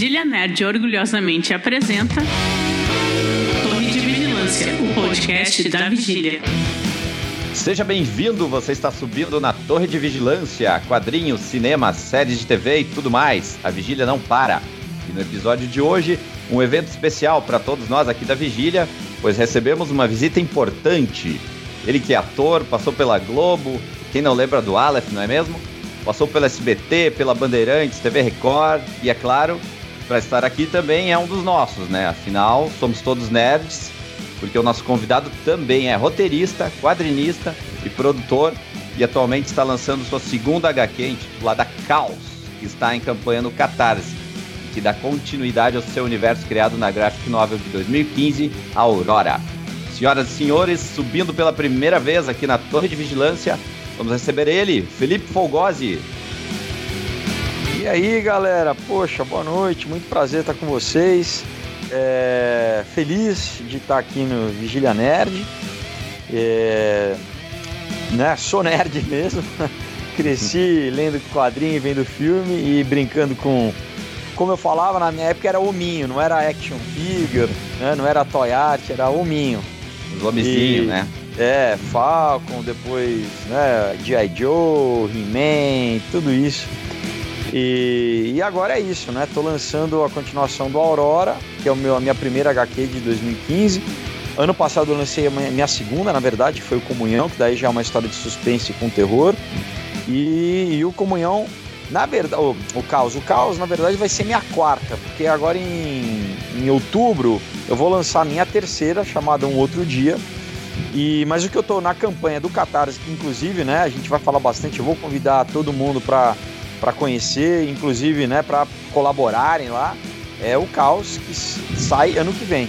Vigília Nerd orgulhosamente apresenta Torre de Vigilância, o podcast da Vigília. Seja bem-vindo, você está subindo na Torre de Vigilância, quadrinhos, cinema, séries de TV e tudo mais. A Vigília não para. E no episódio de hoje, um evento especial para todos nós aqui da Vigília, pois recebemos uma visita importante. Ele que é ator, passou pela Globo, quem não lembra do Aleph, não é mesmo? Passou pela SBT, pela Bandeirantes, TV Record e, é claro, para estar aqui também é um dos nossos, né? Afinal, somos todos nerds, porque o nosso convidado também é roteirista, quadrinista e produtor e atualmente está lançando sua segunda HQ intitulada Caos, que está em campanha no Catarse, que dá continuidade ao seu universo criado na graphic novel de 2015, Aurora. Senhoras e senhores, subindo pela primeira vez aqui na Torre de Vigilância, Vamos receber ele, Felipe Folgose. E aí, galera? Poxa, boa noite, muito prazer estar com vocês. É... Feliz de estar aqui no Vigília Nerd. É... Né? Sou nerd mesmo. Cresci lendo quadrinho, vendo filme e brincando com. Como eu falava, na minha época era hominho, não era action figure, né? não era toy art, era hominho. Os homizinhos, né? É, Falcon, depois né, G.I. Joe, He-Man, tudo isso. E, e, agora é isso, né? Tô lançando a continuação do Aurora, que é o meu, a minha primeira HQ de 2015. Ano passado eu lancei a minha segunda, na verdade, que foi o Comunhão, que daí já é uma história de suspense com terror. E, e o Comunhão, na verdade, o, o Caos, o Caos na verdade vai ser minha quarta, porque agora em, em outubro eu vou lançar a minha terceira, chamada Um Outro Dia, e, mas o que eu estou na campanha do Catarse, que inclusive, né, a gente vai falar bastante, eu vou convidar todo mundo para conhecer, inclusive, né, para colaborarem lá, é o Caos que sai ano que vem.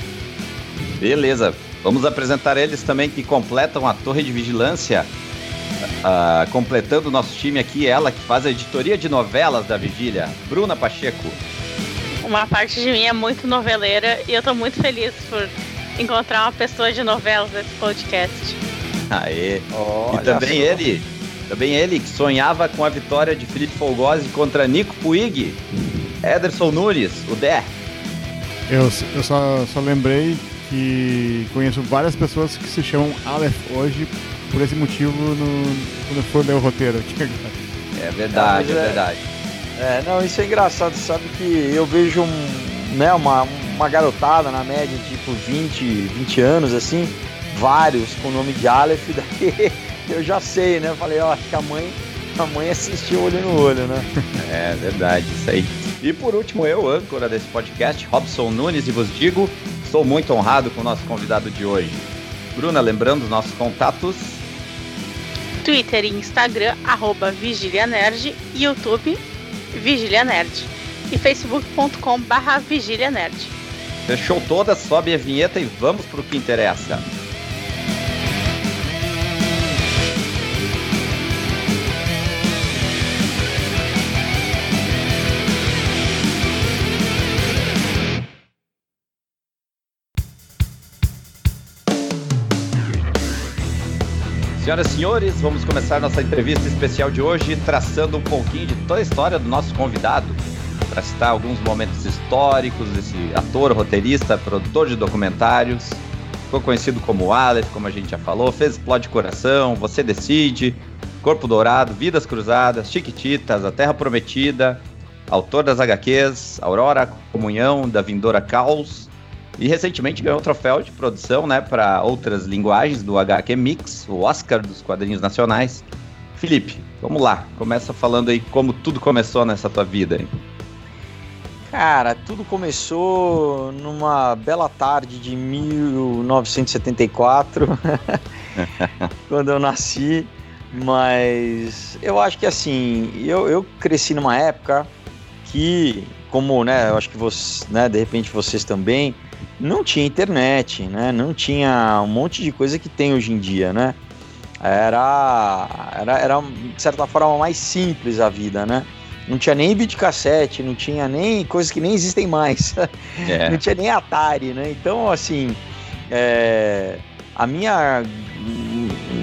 Beleza. Vamos apresentar eles também que completam a Torre de Vigilância. Uh, completando o nosso time aqui, ela que faz a editoria de novelas da Vigília, Bruna Pacheco. Uma parte de mim é muito noveleira e eu estou muito feliz por encontrar uma pessoa de novelas nesse podcast. Aê! Oh, e também ele, também ele que sonhava com a vitória de Felipe Folgose contra Nico Puig, Ederson Nunes, o Dé. Eu, eu só, só lembrei que conheço várias pessoas que se chamam Aleph hoje por esse motivo no, quando for ler o roteiro aqui. É verdade, é, é verdade. É, não, isso é engraçado, sabe que eu vejo um, né, uma, uma garotada na média, tipo 20, 20 anos, assim, vários com o nome de Aleph, daí eu já sei, né? Falei, ó, acho que a mãe, a mãe assistiu olho no olho, né? É verdade, isso aí. E por último, eu, âncora desse podcast, Robson Nunes, e vos digo, estou muito honrado com o nosso convidado de hoje. Bruna, lembrando os nossos contatos. Twitter e Instagram, arroba Vigília Nerd, YouTube, Vigília Nerd e facebook.com barra Vigília Nerd. Fechou toda, sobe a vinheta e vamos pro que interessa. Senhoras e senhores, vamos começar nossa entrevista especial de hoje traçando um pouquinho de toda a história do nosso convidado para citar alguns momentos históricos desse ator, roteirista, produtor de documentários. Ficou conhecido como Aleph, como a gente já falou, fez Explode Coração, Você Decide, Corpo Dourado, Vidas Cruzadas, Chiquititas, A Terra Prometida, autor das HQs, Aurora, Comunhão, da Vindoura Caos, e recentemente ganhou o troféu de produção né, para outras linguagens do HQ Mix, o Oscar dos quadrinhos nacionais. Felipe, vamos lá, começa falando aí como tudo começou nessa tua vida. Hein? Cara, tudo começou numa bela tarde de 1974, quando eu nasci. Mas eu acho que assim, eu, eu cresci numa época que, como, né, eu acho que você, né, de repente vocês também, não tinha internet, né, não tinha um monte de coisa que tem hoje em dia, né. Era, era, era de certa forma mais simples a vida, né não tinha nem videocassete, não tinha nem coisas que nem existem mais. É. não tinha nem Atari, né? Então, assim, é, a minha,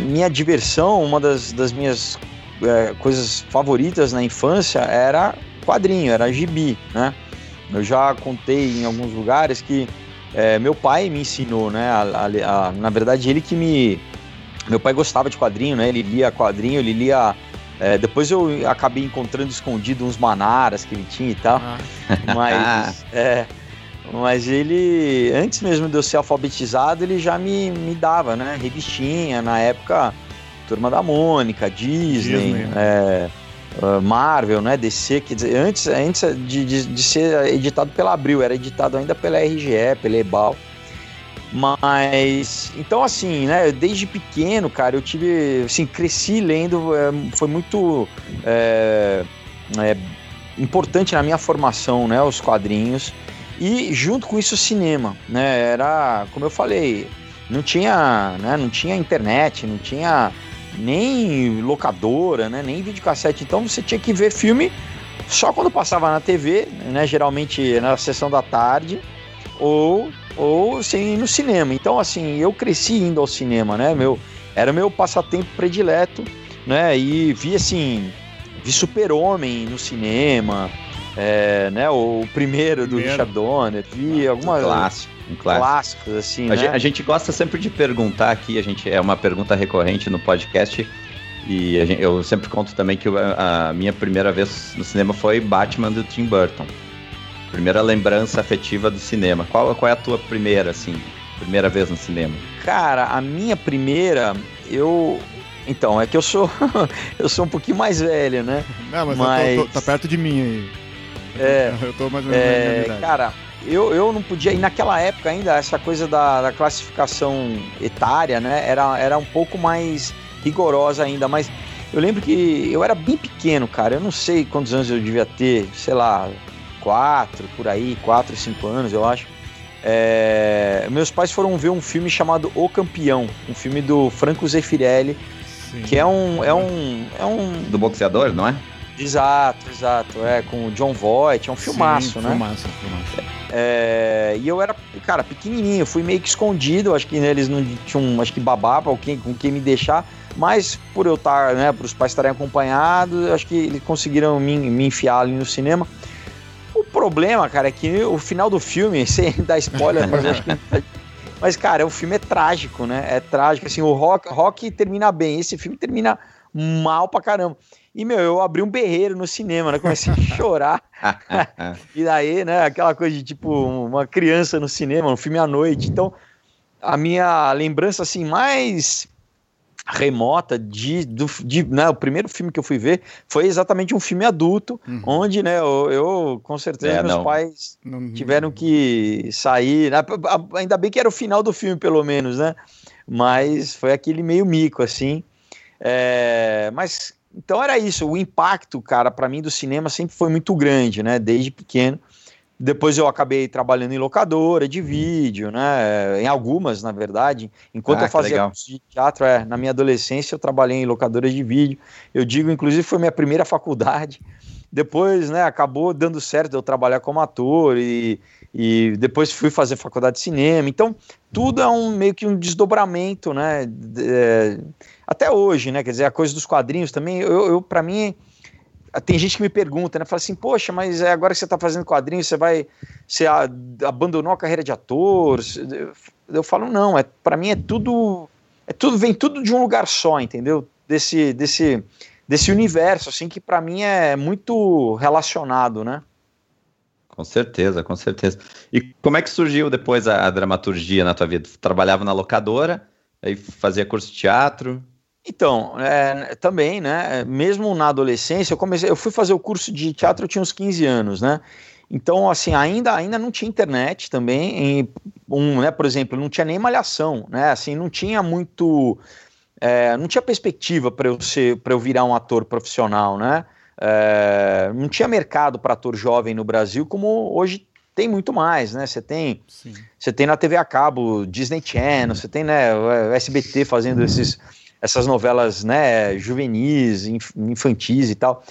minha diversão, uma das, das minhas é, coisas favoritas na infância era quadrinho, era gibi, né? Eu já contei em alguns lugares que é, meu pai me ensinou, né? A, a, a, na verdade, ele que me. Meu pai gostava de quadrinho, né? Ele lia quadrinho, ele lia. É, depois eu acabei encontrando escondido uns manaras que ele tinha e tal. Ah. Mas. é, mas ele, antes mesmo de eu ser alfabetizado, ele já me, me dava, né? Revistinha, na época, Turma da Mônica, Disney, Disney. É, uh, Marvel, né? DC, dizer, antes, antes de, de, de, ser editado pela Abril, era editado ainda pela RGE, pela Ebal. Mas, então assim, né, desde pequeno, cara, eu tive, assim, cresci lendo, é, foi muito é, é, importante na minha formação, né, os quadrinhos. E junto com isso o cinema, né? Era, como eu falei, não tinha, né, não tinha internet, não tinha nem locadora, né, nem videocassete. Então você tinha que ver filme só quando passava na TV, né, geralmente na sessão da tarde, ou ou sem ir no cinema. Então assim, eu cresci indo ao cinema, né? Meu, era meu passatempo predileto, né? E vi assim, vi Super-Homem no cinema, é, né, o primeiro do primeiro. Richard Donner, vi ah, algumas clássico, um clássico. clássicos assim, a, né? gente, a gente gosta sempre de perguntar aqui, a gente é uma pergunta recorrente no podcast e gente, eu sempre conto também que a, a, minha primeira vez no cinema foi Batman do Tim Burton. Primeira lembrança afetiva do cinema. Qual, qual é a tua primeira, assim, primeira vez no cinema? Cara, a minha primeira, eu então, é que eu sou eu sou um pouquinho mais velho, né? Não, mas, mas... Tô, tô, tá perto de mim aí. É, eu tô mais ou menos é, Cara, eu, eu não podia. E naquela época ainda, essa coisa da, da classificação etária, né? Era, era um pouco mais rigorosa ainda, mas eu lembro que eu era bem pequeno, cara. Eu não sei quantos anos eu devia ter, sei lá, quatro, por aí, quatro, cinco anos, eu acho. É, meus pais foram ver um filme chamado O Campeão, um filme do Franco Zeffirelli, Sim. que é um, é um, é um do boxeador, não é? Exato, exato. É, com o John Voight, é um filmaço, Sim, né? Filmaço, filmaço. É, e eu era, cara, pequenininho, fui meio que escondido, acho que eles não tinham, acho que babava quem, com quem me deixar, mas por eu estar, né, para os pais estarem acompanhados, acho que eles conseguiram me, me enfiar ali no cinema. O problema, cara, é que o final do filme, sem dar spoiler, mas acho que mas, cara, o filme é trágico, né? É trágico. Assim, o rock, rock termina bem, esse filme termina mal pra caramba. E, meu, eu abri um berreiro no cinema, né? Comecei a chorar. e daí, né, aquela coisa de, tipo, uma criança no cinema, um filme à noite. Então, a minha lembrança, assim, mais remota de, do, de né, o primeiro filme que eu fui ver foi exatamente um filme adulto, uhum. onde, né, eu, eu com certeza é, meus não. pais não, tiveram que sair, né, ainda bem que era o final do filme, pelo menos, né, mas foi aquele meio mico, assim, é, mas então era isso, o impacto, cara, para mim do cinema sempre foi muito grande, né? Desde pequeno. Depois eu acabei trabalhando em locadora de vídeo, né? Em algumas, na verdade. Enquanto ah, eu fazia curso de teatro, é, na minha adolescência eu trabalhei em locadora de vídeo. Eu digo, inclusive, foi minha primeira faculdade. Depois, né, acabou dando certo eu trabalhar como ator e, e depois fui fazer faculdade de cinema. Então, tudo é um meio que um desdobramento, né? É, até hoje, né? Quer dizer, a coisa dos quadrinhos também, eu, eu para mim, tem gente que me pergunta, né? Fala assim, poxa, mas é agora que você está fazendo quadrinhos, você vai, você abandonou a carreira de ator? Eu falo, não, é para mim é tudo, é tudo vem tudo de um lugar só, entendeu? Desse, desse, desse universo, assim, que para mim é muito relacionado, né? Com certeza, com certeza. E como é que surgiu depois a, a dramaturgia na tua vida? Trabalhava na locadora, aí fazia curso de teatro? Então, é, também, né? Mesmo na adolescência, eu comecei, eu fui fazer o curso de teatro, eu tinha uns 15 anos, né? Então, assim, ainda, ainda não tinha internet também, um, né, por exemplo, não tinha nem malhação, né? Assim, não tinha muito, é, não tinha perspectiva para eu ser, para eu virar um ator profissional, né? É, não tinha mercado para ator jovem no Brasil como hoje tem muito mais, né? Você tem, você tem na TV a cabo Disney Channel, você tem né, o SBT fazendo esses essas novelas né, juvenis, infantis e tal.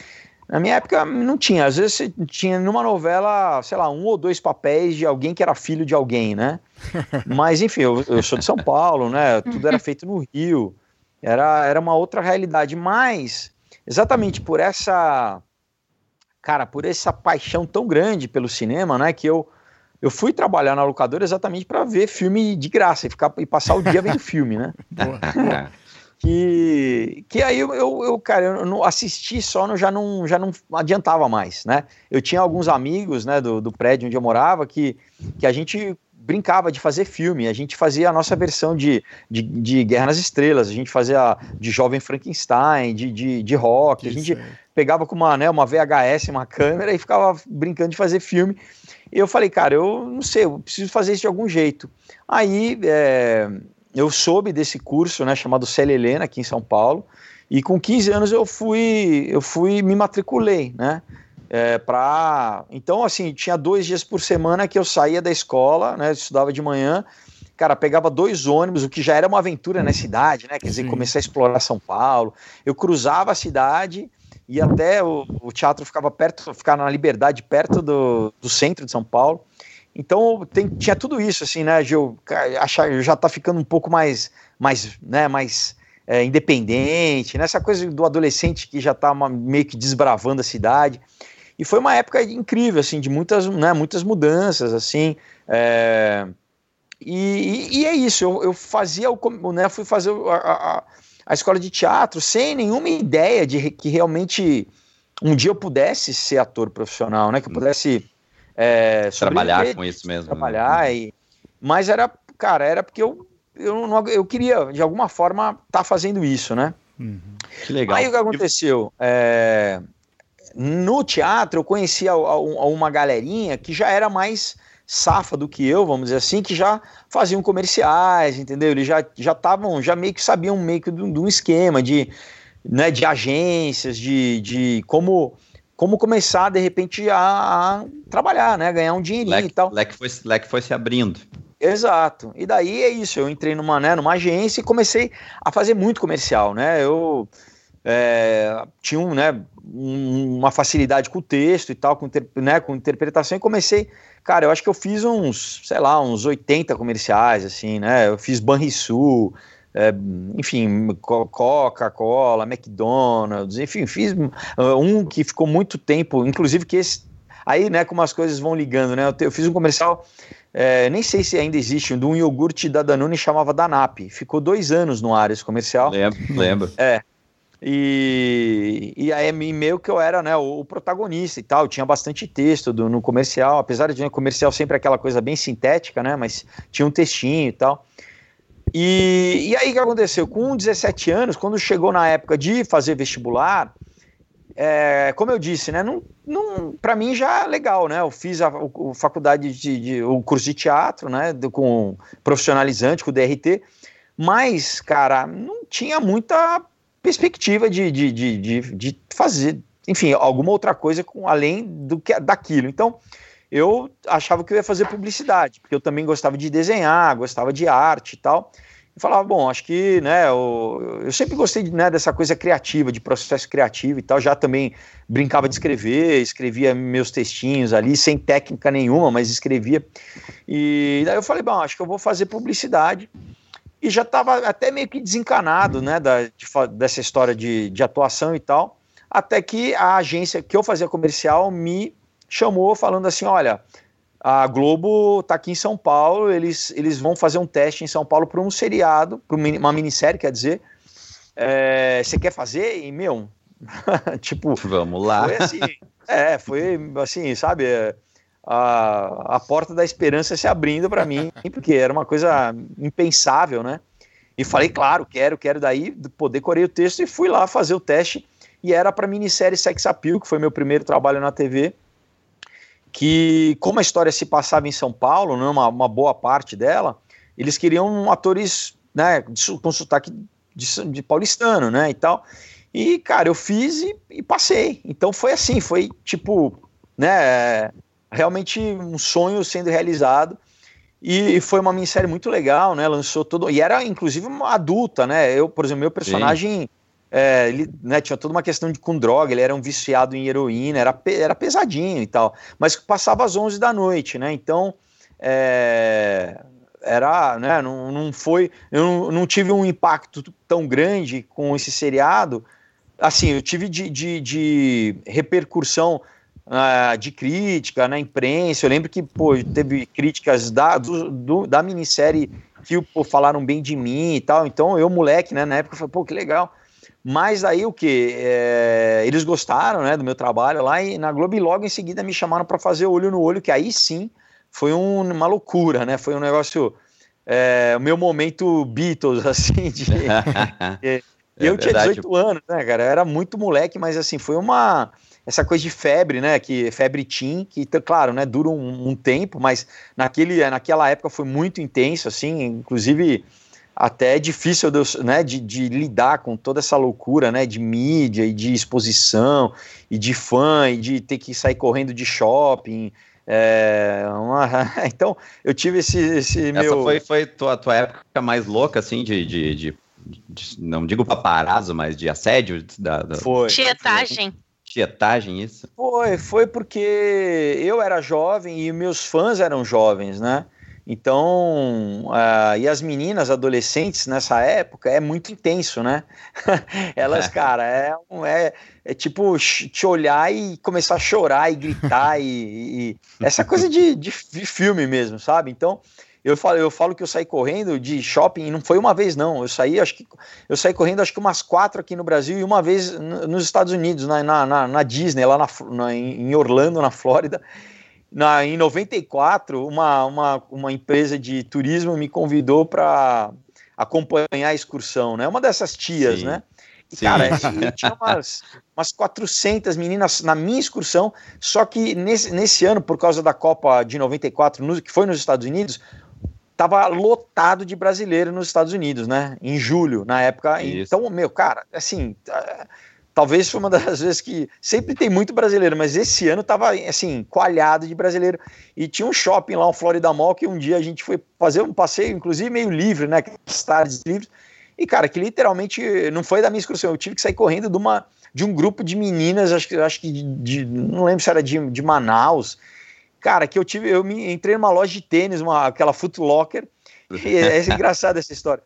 Na minha época não tinha, às vezes você tinha numa novela, sei lá, um ou dois papéis de alguém que era filho de alguém, né? Mas enfim, eu, eu sou de São Paulo, né? Tudo era feito no Rio, era, era uma outra realidade. Mas, exatamente por essa cara, por essa paixão tão grande pelo cinema, né, que eu eu fui trabalhar na locadora exatamente para ver filme de graça e ficar e passar o dia vendo filme, né? que, que aí eu, eu, cara, eu não assisti só, no, já, não, já não adiantava mais, né? Eu tinha alguns amigos, né, do, do prédio onde eu morava que, que a gente brincava de fazer filme, a gente fazia a nossa versão de, de, de Guerra nas Estrelas, a gente fazia de Jovem Frankenstein, de, de, de rock, a gente pegava com uma, né, uma VHS, uma câmera e ficava brincando de fazer filme. E eu falei, cara, eu não sei, eu preciso fazer isso de algum jeito. Aí é, eu soube desse curso, né, chamado Célia Helena, aqui em São Paulo, e com 15 anos eu fui, eu fui me matriculei, né? É, pra... Então, assim, tinha dois dias por semana que eu saía da escola, né? Estudava de manhã, cara, pegava dois ônibus, o que já era uma aventura na cidade, né? Quer dizer, comecei a explorar São Paulo. Eu cruzava a cidade e até o, o teatro ficava perto, ficava na Liberdade, perto do, do centro de São Paulo. Então tem, tinha tudo isso, assim, né, Gil? Achar, já tá ficando um pouco mais, mais, né, mais é, independente, né? coisa do adolescente que já tá uma, meio que desbravando a cidade. E foi uma época incrível, assim, de muitas, né, muitas mudanças, assim. É, e, e, é isso, eu, eu fazia o, né, fui fazer a, a a escola de teatro sem nenhuma ideia de que realmente um dia eu pudesse ser ator profissional, né? Que eu pudesse é, trabalhar com isso mesmo. Né? Trabalhar né? e, mas era, cara, era porque eu eu, não, eu queria de alguma forma estar tá fazendo isso, né? Uhum. Que legal. Aí o que aconteceu? É, no teatro eu conhecia uma galerinha que já era mais safa do que eu, vamos dizer assim, que já faziam comerciais, entendeu? Eles já já estavam, já meio que sabiam meio que de um esquema de, né, de agências, de, de como como começar de repente a, a trabalhar, né, ganhar um dinheirinho leque, e tal. Leque foi, leque foi se abrindo. Exato. E daí é isso, eu entrei numa, né, numa agência e comecei a fazer muito comercial, né? Eu é, tinha um, né, uma facilidade com o texto e tal, com, né, com interpretação, e comecei Cara, eu acho que eu fiz uns, sei lá, uns 80 comerciais, assim, né? Eu fiz Banrisul, é, enfim, Coca-Cola, McDonald's, enfim, fiz uh, um que ficou muito tempo, inclusive que esse. Aí, né, como as coisas vão ligando, né? Eu, te, eu fiz um comercial, é, nem sei se ainda existe, de um iogurte da Danone chamava Danap. Ficou dois anos no ar esse comercial. Lembro, lembro. É. E, e aí meio que eu era né, o, protagonista e tal, tinha bastante texto do, no comercial, apesar de no comercial sempre aquela coisa bem sintética, né? Mas tinha um textinho e tal. E, e aí o que aconteceu? Com 17 anos, quando chegou na época de fazer vestibular, é, como eu disse, né? Não, não, para mim já é legal, né? Eu fiz a, faculdade de, de, o curso de teatro, né? Do, com profissionalizante, com DRT, mas, cara, não tinha muita perspectiva de, de, de, de, de fazer, enfim, alguma outra coisa com além do que daquilo. Então, eu achava que eu ia fazer publicidade, porque eu também gostava de desenhar, gostava de arte e tal. E falava, bom, acho que, né, eu, eu sempre gostei né, dessa coisa criativa, de processo criativo e tal. Já também brincava de escrever, escrevia meus textinhos ali, sem técnica nenhuma, mas escrevia. E daí eu falei, bom, acho que eu vou fazer publicidade e já estava até meio que desencanado né, da, de, dessa história de, de atuação e tal, até que a agência que eu fazia comercial me chamou falando assim, olha, a Globo está aqui em São Paulo, eles, eles vão fazer um teste em São Paulo para um seriado, para uma minissérie, quer dizer, é, você quer fazer? E, meu, tipo... Vamos lá. Foi assim, é, foi assim, sabe... É, a, a porta da esperança se abrindo para mim, porque era uma coisa impensável, né? E falei, claro, quero, quero daí, poder correr o texto e fui lá fazer o teste. E era para a minissérie Sex Appeal, que foi meu primeiro trabalho na TV, que como a história se passava em São Paulo, né, uma, uma boa parte dela, eles queriam atores né, com sotaque de, de paulistano, né, e tal. E, cara, eu fiz e, e, passei. Então foi assim, foi tipo, né, realmente um sonho sendo realizado. E, foi uma minissérie muito legal, né? Lançou todo. E era inclusive uma adulta, né? Eu, por exemplo, meu personagem. É, ele né, tinha toda uma questão de com droga, ele era um viciado em heroína, era, era pesadinho e tal, mas passava às 11 da noite, né? Então, é, era, né? Não, não foi, eu não, não, tive um impacto tão grande com esse seriado. Assim, eu tive de, de, de repercussão uh, de crítica na imprensa. Eu lembro que pô, teve críticas da, do, do, da minissérie que pô, falaram bem de mim e tal. Então eu, moleque, né, na época, falei, pô, que legal. Mas aí o que? É, eles gostaram né, do meu trabalho lá e na Globo e logo em seguida me chamaram para fazer Olho no Olho, que aí sim foi um, uma loucura, né? Foi um negócio. É, o meu momento Beatles, assim, de. é, eu tinha 18 anos, né, cara? Eu era muito moleque, mas assim, foi uma essa coisa de febre, né? Que febre teen, que claro, né? Dura um, um, tempo, mas naquele, naquela época foi muito intenso, assim. Inclusive até é difícil de, né, de, de, lidar com toda essa loucura, né? De mídia e de exposição e de fã e de ter que sair correndo de shopping. É, uma... então eu tive esse, esse essa meu. foi, foi tua, tua época mais louca, assim, de, de, de, de não digo paparazzo, mas de assédio da, da... Foi. Tietagem tietagem isso? Foi, foi porque eu era jovem e meus fãs eram jovens, né? Então, uh, e as meninas adolescentes nessa época é muito intenso, né? Elas, é. cara, é, é, é, tipo te olhar e começar a chorar e gritar e, e essa coisa de, de, de filme mesmo, sabe? Então, eu falo, eu falo que eu saí correndo de shopping, e não foi uma vez, não. Eu saí, acho que eu saí correndo acho que umas quatro aqui no Brasil e uma vez nos Estados Unidos, na, na, na Disney, lá na, na, em Orlando, na Flórida. Na, em 94, uma, uma, uma empresa de turismo me convidou para acompanhar a excursão, né? Uma dessas tias, Sim. né? E, cara, assim, tinha umas, umas 400 meninas na minha excursão, só que nesse, nesse ano, por causa da Copa de 94, no, que foi nos Estados Unidos, tava lotado de brasileiro nos Estados Unidos, né? Em julho, na época. Isso. Então, meu, cara, assim, uh, talvez foi uma das vezes que sempre tem muito brasileiro, mas esse ano tava assim, coalhado de brasileiro. E tinha um shopping lá, um Florida Mall, que um dia a gente foi fazer um passeio, inclusive meio livre, né? Tardes livres. E, cara, que literalmente não foi da minha excursão, eu tive que sair correndo de uma de um grupo de meninas, acho que acho que de, de não lembro se era de, de Manaus Cara, que eu tive, eu me entrei numa loja de tênis, uma, aquela Foot Locker, e é, é engraçada essa história.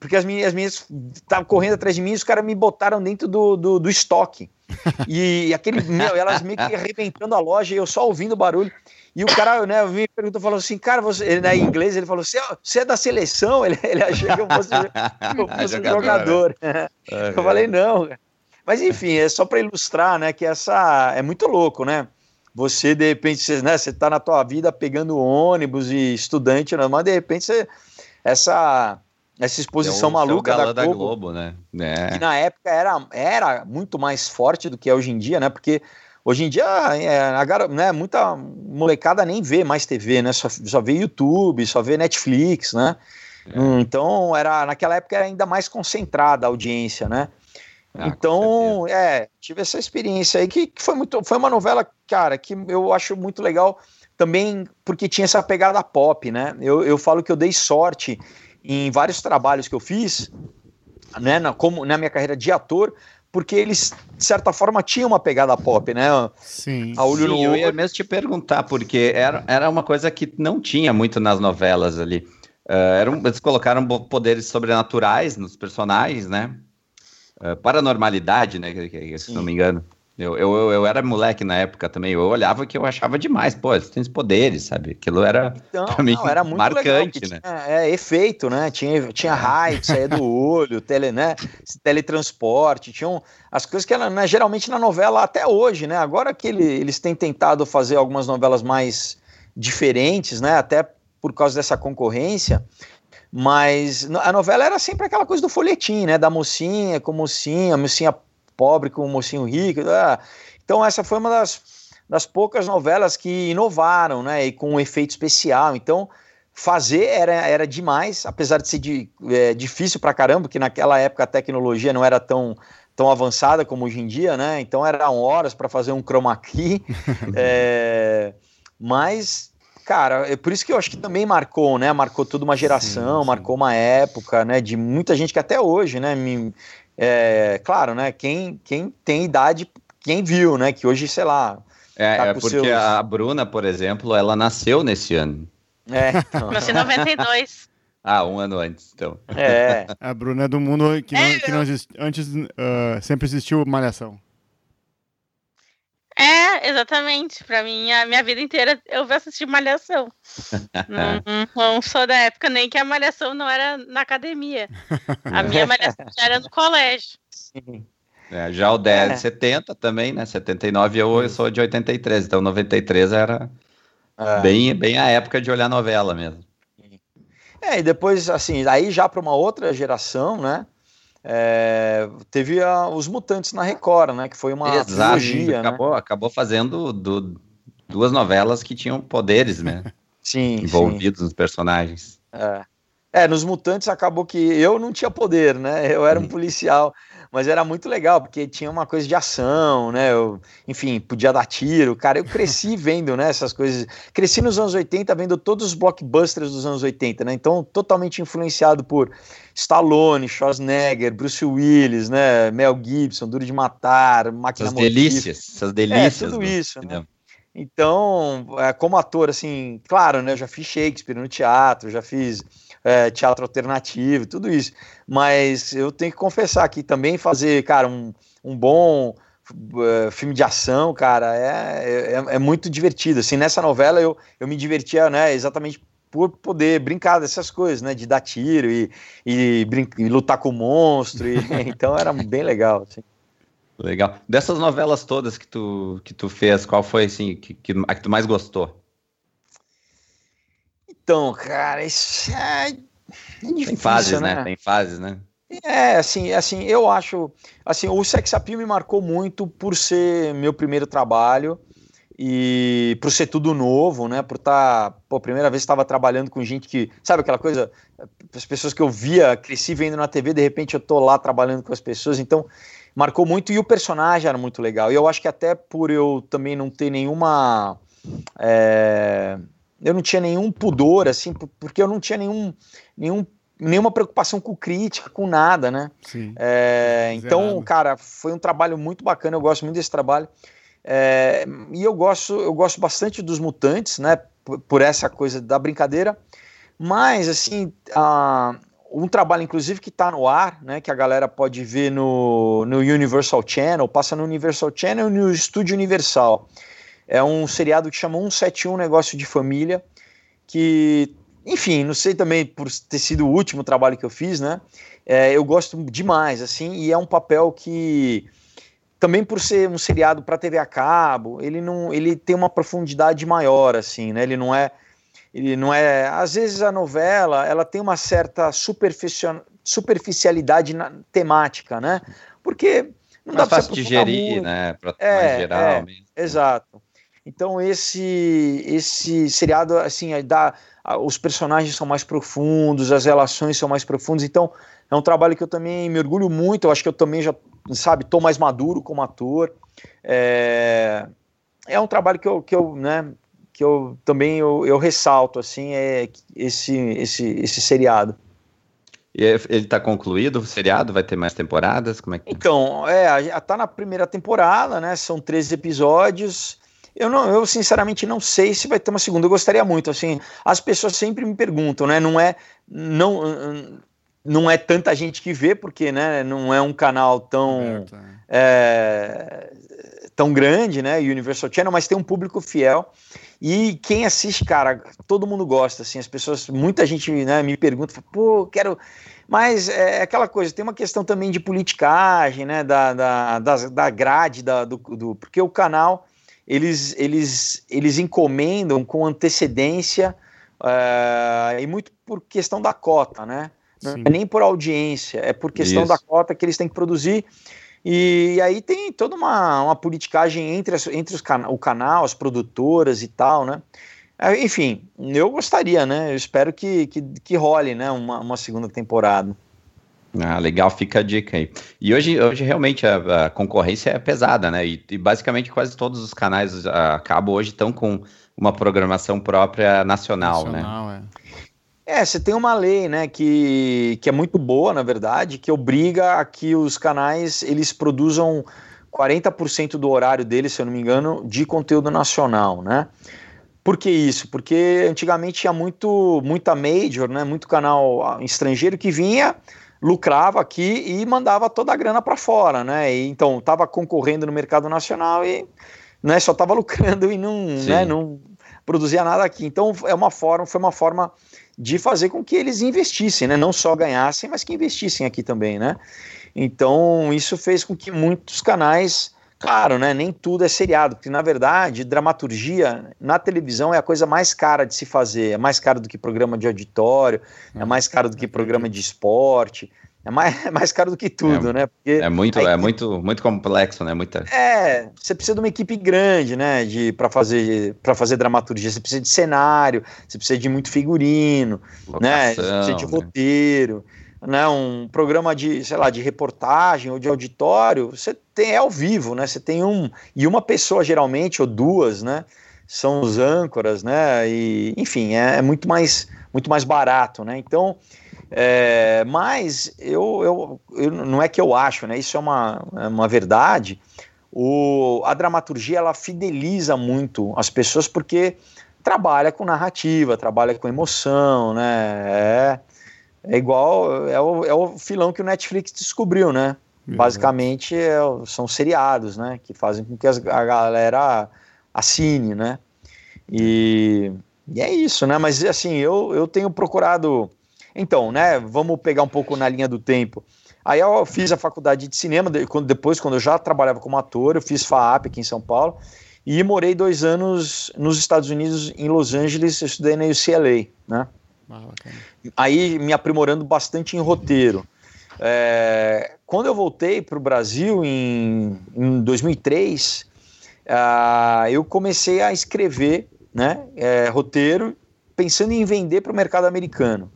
Porque as minhas, as minhas estavam correndo atrás de mim e os caras me botaram dentro do, do, do estoque. E aquele, meu, elas meio que arrebentando a loja e eu só ouvindo o barulho. E o cara, né, me perguntou, falou assim, cara, você, ele, né, em inglês, ele falou, você, é, é da seleção? Ele, ele achou que eu fosse, eu fosse um jogador. Né? eu falei, não. Mas enfim, é só para ilustrar, né, que essa é muito louco, né? Você de repente você né, você está na tua vida pegando ônibus e estudante, né, mas de repente você, essa essa exposição é o, maluca é da, Globo, da Globo, né? É. Que na época era, era muito mais forte do que é hoje em dia, né? Porque hoje em dia é, a, né, muita molecada nem vê mais TV, né? Só, só vê YouTube, só vê Netflix, né? É. Então era naquela época era ainda mais concentrada a audiência, né? Ah, então, é, tive essa experiência aí que, que, foi muito, foi uma novela, cara, que eu acho muito legal também porque tinha essa pegada pop, né? Eu, eu falo que eu dei sorte em vários trabalhos que eu fiz, né, na, como na minha carreira de ator, porque eles, de certa forma, tinham uma pegada pop, né? Sim, a olho Sim, no eu ia mesmo te perguntar, porque era, era uma coisa que não tinha muito nas novelas ali. Uh, eram, eles colocaram poderes sobrenaturais nos personagens, né? Uh, paranormalidade, né? Se não me engano. Eu, eu, eu era moleque na época também, eu olhava que eu achava demais, pô, eles têm poderes, sabe? Aquilo era, então, pra mim, não, era muito marcante, legal, né? Tinha, é, efeito, né? Tinha, tinha raio que saía do olho, tele, né? teletransporte, tinham as coisas que né, geralmente na novela até hoje, né? Agora que ele, eles têm tentado fazer algumas novelas mais diferentes, né? Até por causa dessa concorrência, mas a novela era sempre aquela coisa do folhetim, né? Da mocinha com mocinha, mocinha pobre com mocinho rico. Ah. Então essa foi uma das, das poucas novelas que inovaram, né? E com um efeito especial. Então fazer era, era demais, apesar de ser de, é, difícil pra caramba, porque naquela época a tecnologia não era tão tão avançada como hoje em dia, né? Então eram horas para fazer um chroma key. é, mas Cara, é por isso que eu acho que também marcou, né? Marcou toda uma geração, sim, sim. marcou uma época, né? De muita gente que até hoje, né? Me, é, claro, né? Quem, quem tem idade, quem viu, né? Que hoje, sei lá. É, tá é porque seus... a Bruna, por exemplo, ela nasceu nesse ano. É. Então... Nasceu em 92. Ah, um ano antes, então. É. A Bruna é do mundo que não, é, que não existe, antes uh, sempre existiu Malhação. É, exatamente. Pra mim, a minha vida inteira eu vou assistir Malhação. não, não, sou da época nem que a Malhação não era na academia. A minha Malhação já era no colégio. É, já o 10 é. 70 também, né? 79 eu, eu sou de 83, então 93 era é. bem, bem a época de olhar novela mesmo. É, e depois, assim, aí já para uma outra geração, né? É, teve a, os Mutantes na Record, né? Que foi uma Exato, trilogia, acabou, né? acabou fazendo do, duas novelas que tinham poderes, né? sim, envolvidos sim. nos personagens. É. é. nos Mutantes acabou que eu não tinha poder, né? Eu era um uhum. policial, mas era muito legal porque tinha uma coisa de ação, né? Eu, enfim, podia dar tiro, cara. Eu cresci vendo, né? Essas coisas. Cresci nos anos 80 vendo todos os blockbusters dos anos 80, né? Então totalmente influenciado por Stallone, Schwarzenegger, Bruce Willis, né, Mel Gibson, Duro de Matar, Máquina Essas delícias, essas delícias. É, tudo isso, né? Então, é, como ator, assim, claro, né, eu já fiz Shakespeare no teatro, já fiz é, teatro alternativo, tudo isso, mas eu tenho que confessar que também fazer, cara, um, um bom uh, filme de ação, cara, é, é, é, muito divertido, assim, nessa novela eu, eu me divertia, né, exatamente por poder brincar dessas coisas, né? De dar tiro e, e, e lutar com o monstro. E, então era bem legal. Assim. Legal. Dessas novelas todas que tu, que tu fez, qual foi assim, que, que, a que tu mais gostou? Então, cara, isso é, é difícil, Tem fases, né? né? Tem fases, né? É, assim, assim, eu acho, assim, o Sex Appeal me marcou muito por ser meu primeiro trabalho e por ser tudo novo, né? Por estar, tá, pô, primeira vez estava trabalhando com gente que, sabe aquela coisa, as pessoas que eu via, cresci vendo na TV, de repente eu tô lá trabalhando com as pessoas, então marcou muito e o personagem era muito legal. E eu acho que até por eu também não ter nenhuma, é, eu não tinha nenhum pudor assim, porque eu não tinha nenhum, nenhum nenhuma preocupação com crítica, com nada, né? Sim. É, então, cara, foi um trabalho muito bacana. Eu gosto muito desse trabalho. É, e eu gosto, eu gosto bastante dos mutantes, né? Por, por essa coisa da brincadeira. Mas, assim, um trabalho, inclusive, que está no ar, né? Que a galera pode ver no, no Universal Channel, passa no Universal Channel e no Estúdio Universal. É um seriado que chama 171 Negócio de Família, que, enfim, não sei também por ter sido o último trabalho que eu fiz, né? É, eu gosto demais, assim, e é um papel que também por ser um seriado para TV a cabo, ele não, ele tem uma profundidade maior assim, né? Ele não é ele não é, às vezes a novela, ela tem uma certa superficialidade na, temática, né? Porque não mais dá fácil de gerir, né? Para é, mais geral. É, mesmo. Exato. Então esse esse seriado assim dá os personagens são mais profundos, as relações são mais profundas. Então é um trabalho que eu também me orgulho muito. Eu acho que eu também já sabe, tô mais maduro como ator. É, é um trabalho que eu, que eu, né, que eu também eu, eu ressalto assim é esse esse esse seriado. E ele está concluído o seriado? Vai ter mais temporadas? Como é que... Tá? Então, é, tá na primeira temporada, né? São 13 episódios. Eu não, eu sinceramente não sei se vai ter uma segunda. Eu gostaria muito, assim. As pessoas sempre me perguntam, né? Não é, não, não é tanta gente que vê, porque né, não é um canal tão, é, tão grande, né? Universal Channel, mas tem um público fiel. E quem assiste, cara, todo mundo gosta, assim, as pessoas, muita gente né, me pergunta, pô, quero. Mas é aquela coisa, tem uma questão também de politicagem, né? Da, da, da, da grade, da, do, do, porque o canal eles, eles, eles encomendam com antecedência uh, e muito por questão da cota, né? Não é nem por audiência, é por questão Isso. da cota que eles têm que produzir. E aí tem toda uma, uma politicagem entre, as, entre os can o canal, as produtoras e tal, né? É, enfim, eu gostaria, né? Eu espero que, que, que role né? uma, uma segunda temporada. Ah, legal, fica a dica aí. E hoje, hoje realmente a, a concorrência é pesada, né? E, e, basicamente quase todos os canais a cabo hoje estão com uma programação própria nacional, né? nacional né? É. É, você tem uma lei, né, que, que é muito boa, na verdade, que obriga a que os canais eles produzam 40% do horário deles, se eu não me engano, de conteúdo nacional, né? Por que isso? Porque antigamente tinha muito, muita major, né, muito canal ah, estrangeiro que vinha, lucrava aqui e mandava toda a grana para fora, né? E, então estava concorrendo no mercado nacional e né, só estava lucrando e não, né, não produzia nada aqui. Então é uma forma, foi uma forma de fazer com que eles investissem, né? Não só ganhassem, mas que investissem aqui também, né? Então isso fez com que muitos canais, claro, né? Nem tudo é seriado, porque na verdade dramaturgia na televisão é a coisa mais cara de se fazer, é mais caro do que programa de auditório, é mais caro do que programa de esporte. É mais, é mais caro do que tudo, é, né? Porque é muito, é muito, muito complexo, né? Muita... É, você precisa de uma equipe grande, né? De para fazer para fazer dramaturgia, você precisa de cenário, você precisa de muito figurino, Locação, né? Você precisa de né? roteiro, né? Um programa de, sei lá, de reportagem ou de auditório, você tem é ao vivo, né? Você tem um e uma pessoa geralmente ou duas, né? São os âncoras, né? E enfim, é, é muito mais muito mais barato, né? Então é, mas eu, eu, eu, não é que eu acho, né? Isso é uma, é uma verdade. O, a dramaturgia ela fideliza muito as pessoas porque trabalha com narrativa, trabalha com emoção, né? É, é igual é o, é o filão que o Netflix descobriu, né? Uhum. Basicamente é, são seriados, né? Que fazem com que as, a galera assine, né? E, e, é isso, né? Mas assim, eu, eu tenho procurado então, né, vamos pegar um pouco na linha do tempo. Aí eu fiz a faculdade de cinema, depois, quando eu já trabalhava como ator, eu fiz FAAP aqui em São Paulo, e morei dois anos nos Estados Unidos, em Los Angeles, eu estudei na UCLA, né? Ah, Aí me aprimorando bastante em roteiro. É, quando eu voltei para o Brasil em, em 2003, uh, ah, eu comecei a escrever né, é, roteiro pensando em vender para o mercado americano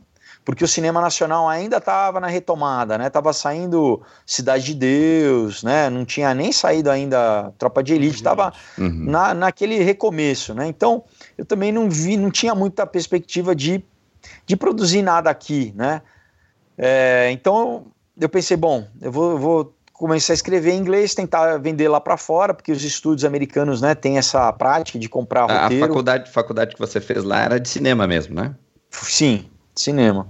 porque o cinema nacional ainda estava na retomada, né? Tava saindo Cidade de Deus, né? Não tinha nem saído ainda Tropa de Elite, estava uhum. na, naquele recomeço, né? Então eu também não vi, não tinha muita perspectiva de, de produzir nada aqui, né? É, então eu pensei, bom, eu vou, vou começar a escrever em inglês, tentar vender lá para fora, porque os estúdios americanos, né, têm essa prática de comprar roteiro. A faculdade, faculdade que você fez lá era de cinema mesmo, né? Sim, cinema.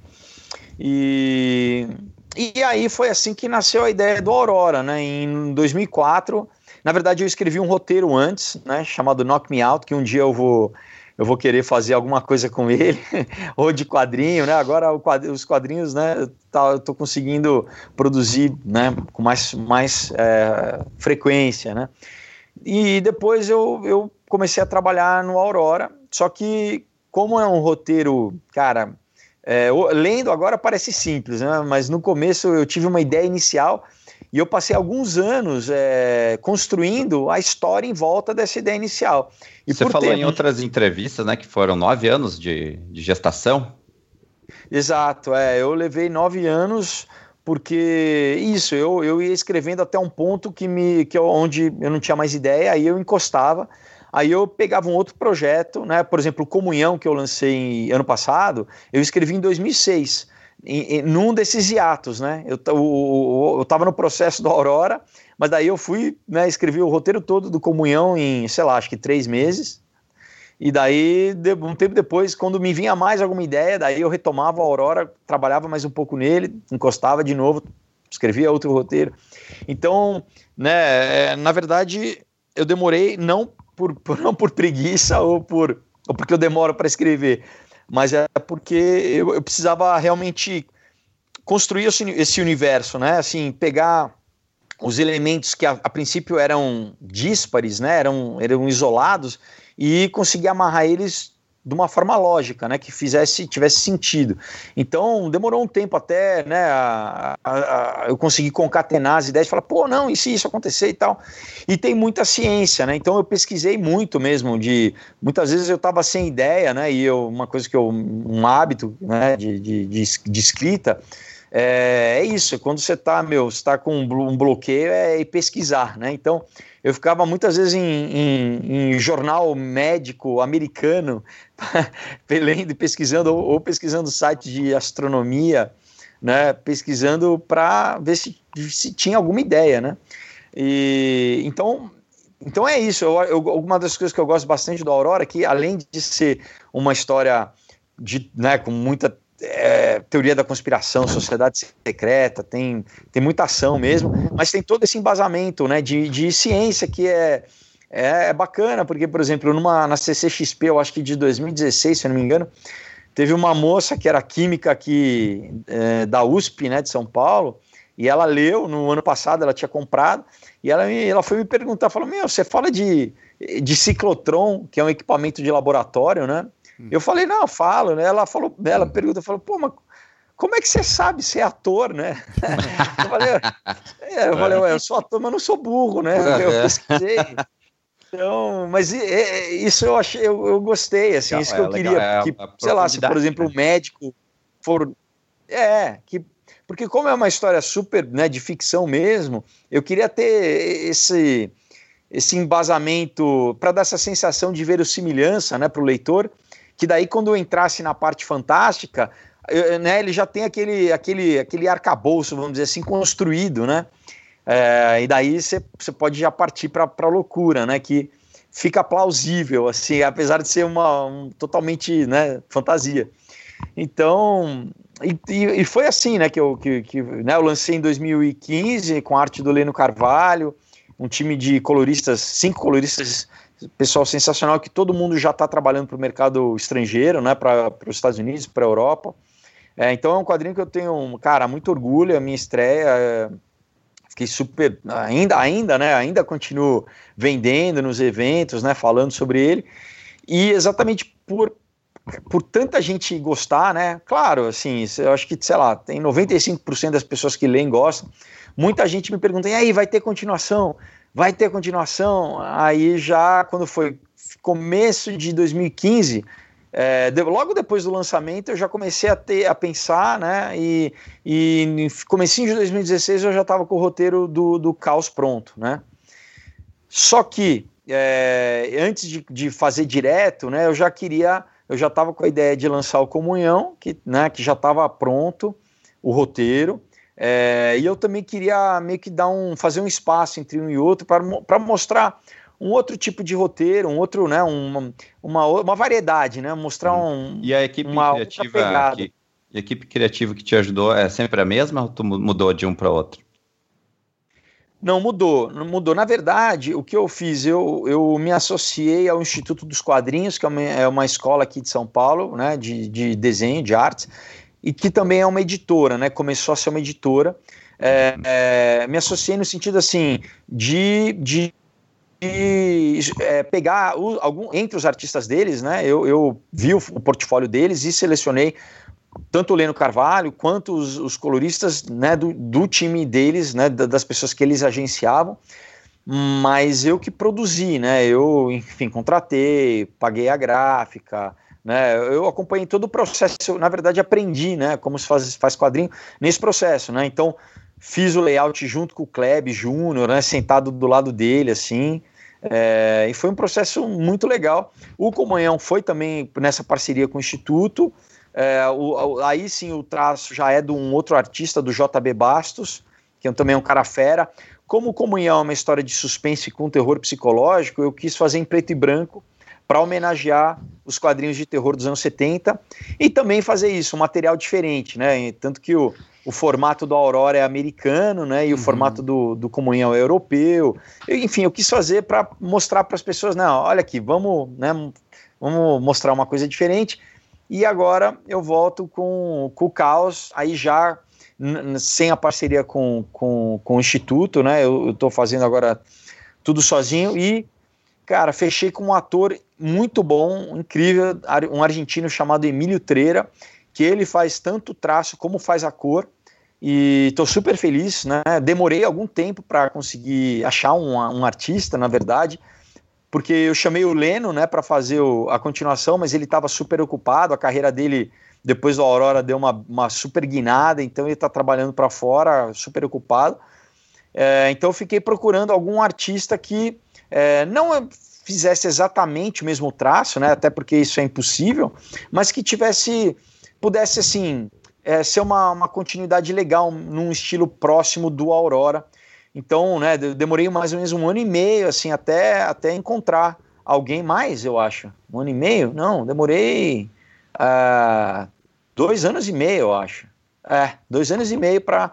E, e aí foi assim que nasceu a ideia do Aurora, né? Em 2004, na verdade eu escrevi um roteiro antes, né? Chamado Knock Me Out, que um dia eu vou eu vou querer fazer alguma coisa com ele, ou de quadrinho, né? Agora quadrinho, os quadrinhos, né? Tá, eu tô conseguindo produzir, né? Com mais, mais é, frequência, né? E depois eu, eu comecei a trabalhar no Aurora, só que como é um roteiro, cara, é, lendo agora parece simples, né? mas no começo eu tive uma ideia inicial e eu passei alguns anos é, construindo a história em volta dessa ideia inicial. E Você falou ter... em outras entrevistas né, que foram nove anos de, de gestação? Exato, é, eu levei nove anos porque isso, eu, eu ia escrevendo até um ponto que me, que eu, onde eu não tinha mais ideia, aí eu encostava Aí eu pegava um outro projeto, né? Por exemplo, Comunhão, que eu lancei ano passado, eu escrevi em 2006, num desses hiatos, né? Eu, eu no processo do Aurora, mas daí eu fui, né? Escrevi o roteiro todo do Comunhão em, sei lá, acho que três meses. E daí, um tempo depois, quando me vinha mais alguma ideia, daí eu retomava a Aurora, trabalhava mais um pouco nele, encostava de novo, escrevia outro roteiro. Então, né, é, na verdade, eu demorei não por, por, não por preguiça ou, por, ou porque eu demoro para escrever, mas é porque eu, eu precisava realmente construir esse, esse, universo, né? Assim, pegar os elementos que a, a princípio eram díspares, né? Eram, eram isolados e conseguir amarrar eles de uma forma lógica, né, que fizesse tivesse sentido. Então demorou um tempo até, né, a, a, a, eu conseguir concatenar as ideias, falar, pô, não, e se isso acontecer e tal. E tem muita ciência, né? Então eu pesquisei muito mesmo de, muitas vezes eu estava sem ideia, né, e eu, uma coisa que eu, um hábito, né, de, de, de, de escrita é, é, isso, quando você está, meu, você tá com um bloqueio é pesquisar, né? Então, eu ficava muitas vezes em, em, em jornal médico americano, lendo pesquisando, ou, ou pesquisando sites de astronomia, né? Pesquisando para ver se, se tinha alguma ideia, né? E, então, então é isso. Eu, eu, uma das coisas que eu gosto bastante do Aurora é que, além de ser uma história de, né, com muita é, teoria da conspiração, sociedade secreta, tem, tem muita ação mesmo, mas tem todo esse embasamento né, de, de ciência que é, é, é, bacana, porque, por exemplo, numa, na CCXP, eu acho que de 2016, se eu não me engano, teve uma moça que era química aqui é, da USP, né, de São Paulo, e ela leu, no ano passado ela tinha comprado, e ela, ela foi me perguntar, falou, meu, você fala de, de ciclotron, que é um equipamento de laboratório, né? Eu falei, não, eu falo, né? Ela falou, ela hum. pergunta, falou, pô, mas como é que você sabe ser ator, né? eu falei, é, eu, falei eu sou ator, mas não sou burro, né? Eu pesquisei. Então, mas é, isso eu achei, eu, eu gostei, assim, isso que eu é queria, é, que, sei lá, se por exemplo o médico for, é, que porque como é uma história super, né, de ficção mesmo, eu queria ter esse esse embasamento para dar essa sensação de verossimilhança, né, para o leitor, que daí quando eu entrasse na parte fantástica, eu, né, ele já tem aquele aquele aquele arcabouço, vamos dizer assim, construído, né? É, e daí você pode já partir para a loucura, né? Que fica plausível, assim, apesar de ser uma um, totalmente né, fantasia. Então, e, e, foi assim, né, que eu, que, que, né, eu lancei em 2015 com a arte do Leno Carvalho, um time de coloristas, cinco coloristas, pessoal sensacional, que todo mundo já está trabalhando para o mercado estrangeiro, né, para os Estados Unidos, para a Europa. É, então é um quadrinho que eu tenho, cara, muito orgulho, a minha estreia. É, fiquei super ainda ainda né ainda continuo vendendo nos eventos né falando sobre ele e exatamente por por tanta gente gostar né claro assim eu acho que sei lá tem 95% das pessoas que leem gostam muita gente me pergunta e aí vai ter continuação vai ter continuação aí já quando foi começo de 2015 é, logo depois do lançamento eu já comecei a ter a pensar, né? E, e comecinho de 2016 eu já estava com o roteiro do, do Caos pronto, né? Só que é, antes de, de, fazer direto, né? Eu já queria, eu já estava com a ideia de lançar o Comunhão, que, né, que já estava pronto o roteiro. É, e eu também queria meio que dar um, fazer um espaço entre um e outro para mostrar um outro tipo de roteiro, um outro, né, uma, uma, uma variedade, né, mostrar um E a equipe uma criativa que, a equipe criativa que te ajudou é sempre a mesma ou tu mudou de um para outro? Não mudou, não mudou. Na verdade, o que eu fiz, eu, eu me associei ao Instituto dos Quadrinhos, que é uma, é uma escola aqui de São Paulo, né, de, de desenho, de artes, e que também é uma editora, né, começou a ser uma editora. É, é, me associei no sentido assim de, de e é, pegar o, algum, entre os artistas deles, né? Eu, eu vi o, o, portfólio deles e selecionei tanto o Leno Carvalho quanto os, os coloristas né, do, do, time deles, né, das pessoas que eles agenciavam, mas eu que produzi, né? Eu, enfim, contratei, paguei a gráfica, né? Eu acompanhei todo o processo, na verdade aprendi, né? Como se faz, faz quadrinho nesse processo, né? Então fiz o layout junto com o Kleb Júnior, né? Sentado do lado dele, assim. É, e foi um processo muito legal. O Comunhão foi também nessa parceria com o Instituto. É, o, aí sim o traço já é de um outro artista, do JB Bastos, que é também é um cara fera. Como o Comunhão é uma história de suspense com terror psicológico, eu quis fazer em preto e branco para homenagear os quadrinhos de terror dos anos 70 e também fazer isso, um material diferente, né? Tanto que o, o formato do Aurora é americano, né? E o uhum. formato do, do Comunhão é europeu. Eu, enfim, eu quis fazer para mostrar para as pessoas, não, olha aqui, vamos, né? Vamos mostrar uma coisa diferente. E agora eu volto com, com o Caos, aí já sem a parceria com, com, com o Instituto, né? Eu estou fazendo agora tudo sozinho e, cara, fechei com um ator muito bom, incrível, um argentino chamado Emílio Treira, que ele faz tanto traço como faz a cor. E estou super feliz, né? Demorei algum tempo para conseguir achar um, um, artista, na verdade, porque eu chamei o Leno, né, para fazer o, a continuação, mas ele estava super ocupado. A carreira dele depois do Aurora deu uma, uma super guinada, então ele está trabalhando para fora, super ocupado. É, então eu fiquei procurando algum artista que é, não fizesse exatamente o mesmo traço, né, até porque isso é impossível, mas que tivesse pudesse assim é, ser uma, uma continuidade legal num estilo próximo do Aurora. Então, né, demorei mais ou menos um ano e meio assim até até encontrar alguém mais, eu acho. Um ano e meio? Não, demorei uh, dois anos e meio, eu acho. É, dois anos e meio para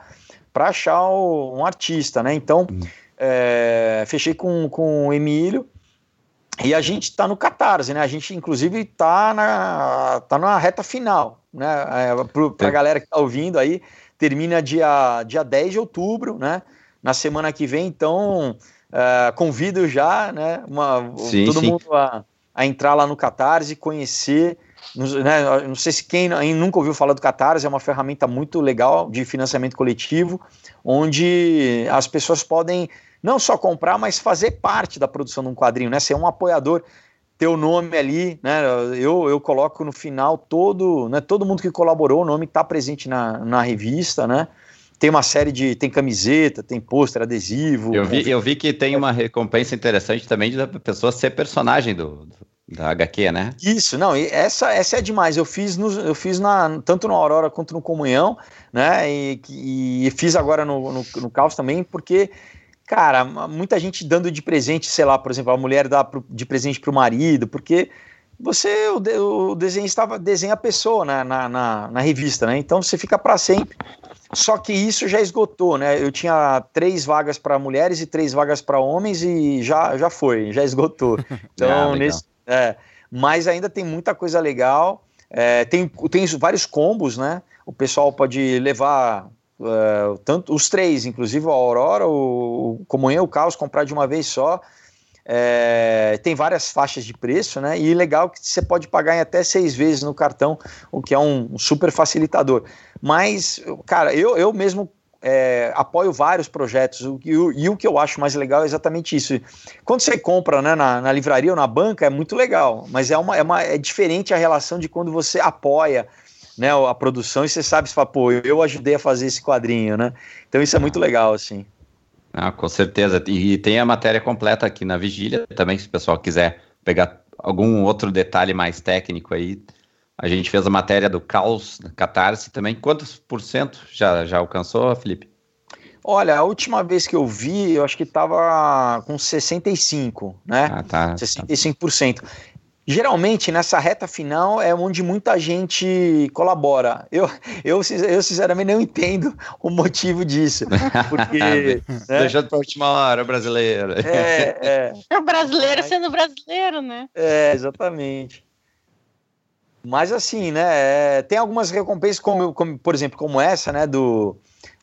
para achar o, um artista, né? Então, hum. é, fechei com, com o Emílio e a gente está no Catarse, né? A gente, inclusive, está na, tá na reta final, né? É, Para a galera que está ouvindo aí, termina dia, dia 10 de outubro, né? Na semana que vem, então, uh, convido já, né? Uma, sim, todo sim. mundo a, a, entrar lá no Catarse, conhecer. Né, não sei se quem nunca ouviu falar do Catarse, é uma ferramenta muito legal de financiamento coletivo, onde as pessoas podem não só comprar, mas fazer parte da produção de um quadrinho, né? Ser um apoiador, ter o nome ali, né? Eu, eu coloco no final todo, né? Todo mundo que colaborou, o nome está presente na, na revista, né? Tem uma série de. Tem camiseta, tem pôster, adesivo. Eu vi, eu vi que tem uma recompensa interessante também de a pessoa ser personagem do, do da HQ, né? Isso, não, essa, essa é demais. Eu fiz, no, eu fiz na, tanto no Aurora quanto no Comunhão, né? E, e fiz agora no, no, no Caos também, porque cara, muita gente dando de presente, sei lá, por exemplo, a mulher dá de presente para o marido, porque você, o, o desenhista desenha a pessoa na, na, na, na revista, né? Então você fica para sempre. Só que isso já esgotou, né? Eu tinha três vagas para mulheres e três vagas para homens e já, já foi, já esgotou. Então, ah, nesse, é, mas ainda tem muita coisa legal. É, tem, tem vários combos, né? O pessoal pode levar Uh, tanto os três, inclusive o Aurora, o, o Comunhão o Caos, comprar de uma vez só. É, tem várias faixas de preço, né? E legal que você pode pagar em até seis vezes no cartão, o que é um, um super facilitador. Mas, cara, eu, eu mesmo é, apoio vários projetos o, e, o, e, o, que eu acho mais legal é exatamente isso. Quando você compra né, na, na livraria ou na banca, é muito legal, mas é, uma, é, uma, é diferente a relação de quando você apoia né, a produção e você sabe, você fala, pô, eu ajudei a fazer esse quadrinho, né? Então isso é muito legal, assim. Ah, com certeza. E tem a matéria completa aqui na Vigília também, se o pessoal quiser pegar algum outro detalhe mais técnico aí. A gente fez a matéria do Caos, Catarse também. Quantos por cento já, já alcançou, Felipe? Olha, a última vez que eu vi, eu acho que estava com 65, né? Ah, tá. 65%. Tá. Geralmente, nessa reta final é onde muita gente colabora. Eu, eu, eu sinceramente, não entendo o motivo disso. Porque. né? Deixando para a última hora, brasileiro. É, é. é o brasileiro sendo brasileiro, né? É, exatamente. Mas assim, né? É, tem algumas recompensas, como, como, por exemplo, como essa, né? Do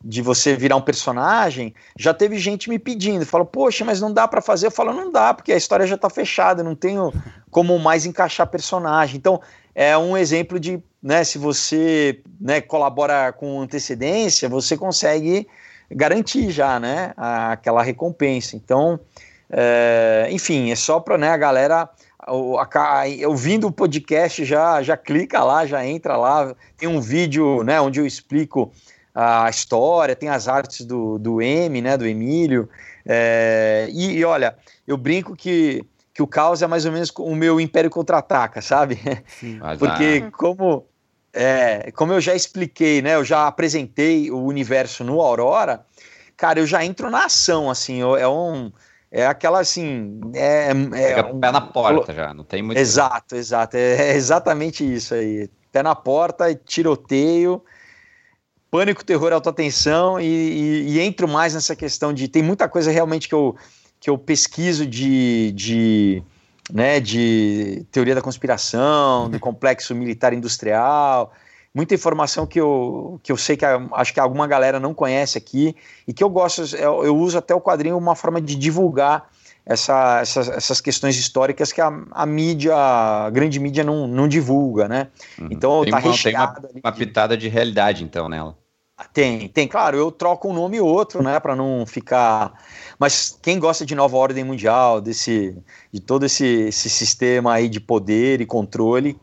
de você virar um personagem, já teve gente me pedindo, falou, poxa, mas não dá para fazer. Eu falo, não dá, porque a história já tá fechada, não tenho como mais encaixar personagem. Então, é um exemplo de, né, se você né, colabora com antecedência, você consegue garantir já, né, aquela recompensa. Então, é, enfim, é só para né, a galera ouvindo o podcast já já clica lá, já entra lá. Tem um vídeo, né, onde eu explico a história, tem as artes do, do M, né, do Emílio. É, e, e, olha, eu brinco que, que o caos é mais ou menos o meu Império Contra-Ataca, sabe? Sim, Porque como, é, como eu já expliquei, né, eu já apresentei o universo no Aurora, cara, eu já entro na ação, assim, é um... É aquela assim. É, é um, pé na porta já, não tem muito. Exato, exato. É, é exatamente isso aí. Pé na porta, tiroteio pânico, terror, alta tensão e, e, e, entro mais nessa questão de tem muita coisa realmente que eu, que eu pesquiso de, de, né, de teoria da conspiração, do complexo militar industrial, muita informação que eu, que eu sei que a, acho que alguma galera não conhece aqui e que eu gosto, eu, eu uso até o quadrinho uma forma de divulgar essa, essas, essas questões históricas que a, a mídia, a grande mídia não, não divulga, né? Uhum. Então tem tá uma, recheado. Tem uma, uma pitada de realidade então nela. Tem, tem, claro, eu troco um nome e outro, né, para não ficar. Mas quem gosta de nova ordem mundial, desse, de todo esse, esse sistema aí de poder e controle,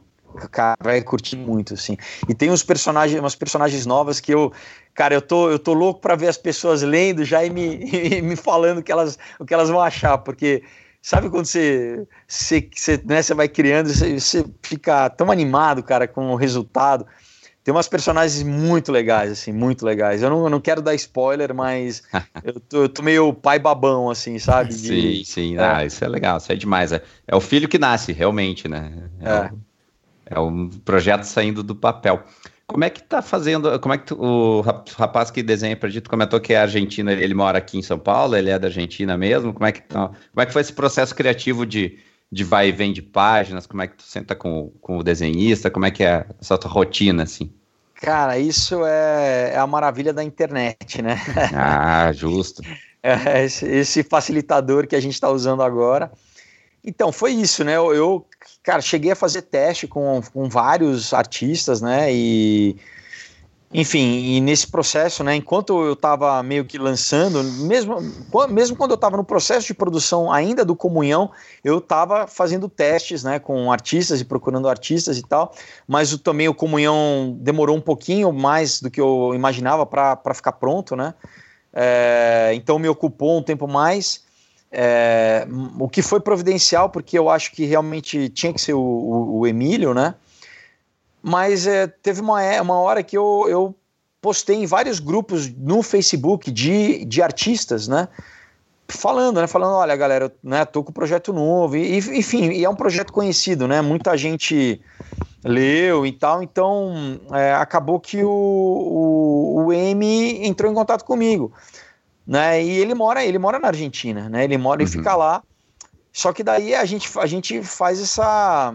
cara, vai curtir muito, assim. E tem uns personagens, umas personagens novas que eu, cara, eu tô, eu tô louco para ver as pessoas lendo já e me, e me falando que elas, o que elas vão achar, porque sabe quando você, você, você, né, você vai criando, você, você fica tão animado, cara, com o resultado. Tem umas personagens muito legais, assim, muito legais. Eu não, eu não quero dar spoiler, mas eu, tô, eu tô meio pai babão, assim, sabe? De, sim, sim. É. Ah, isso é legal, isso é demais. É, é o filho que nasce, realmente, né? É, é. Um, é um projeto saindo do papel. Como é que tá fazendo? Como é que tu, o rapaz que desenha pra gente comentou que é argentino, ele, ele, mora aqui em São Paulo, ele é da Argentina mesmo. Como é que tá, como é que foi esse processo criativo de de vai e vem de páginas? Como é que tu senta com, com o desenhista? Como é que é essa tua rotina, assim? Cara, isso é, é a maravilha da internet, né? Ah, justo. é, esse, esse, facilitador que a gente está usando agora. Então, foi isso, né? Eu, eu, cara, cheguei a fazer teste com, com vários artistas, né? E enfim, e nesse processo, né, enquanto eu estava meio que lançando, mesmo, mesmo quando eu estava no processo de produção ainda do Comunhão, eu estava fazendo testes né, com artistas e procurando artistas e tal, mas o, também o Comunhão demorou um pouquinho mais do que eu imaginava para ficar pronto, né? É, então me ocupou um tempo mais. É, o que foi providencial, porque eu acho que realmente tinha que ser o, o, o Emílio, né? Mas é, teve uma, é, uma hora que eu, eu postei em vários grupos no Facebook de, de artistas, né? Falando, né? Falando, olha, galera, eu, né, tô com um projeto novo, e, enfim, e é um projeto conhecido, né? Muita gente leu e tal, então é, acabou que o, o, o M entrou em contato comigo, né? E ele mora, ele mora na Argentina, né? Ele mora uhum. e fica lá. Só que daí a gente, a gente faz essa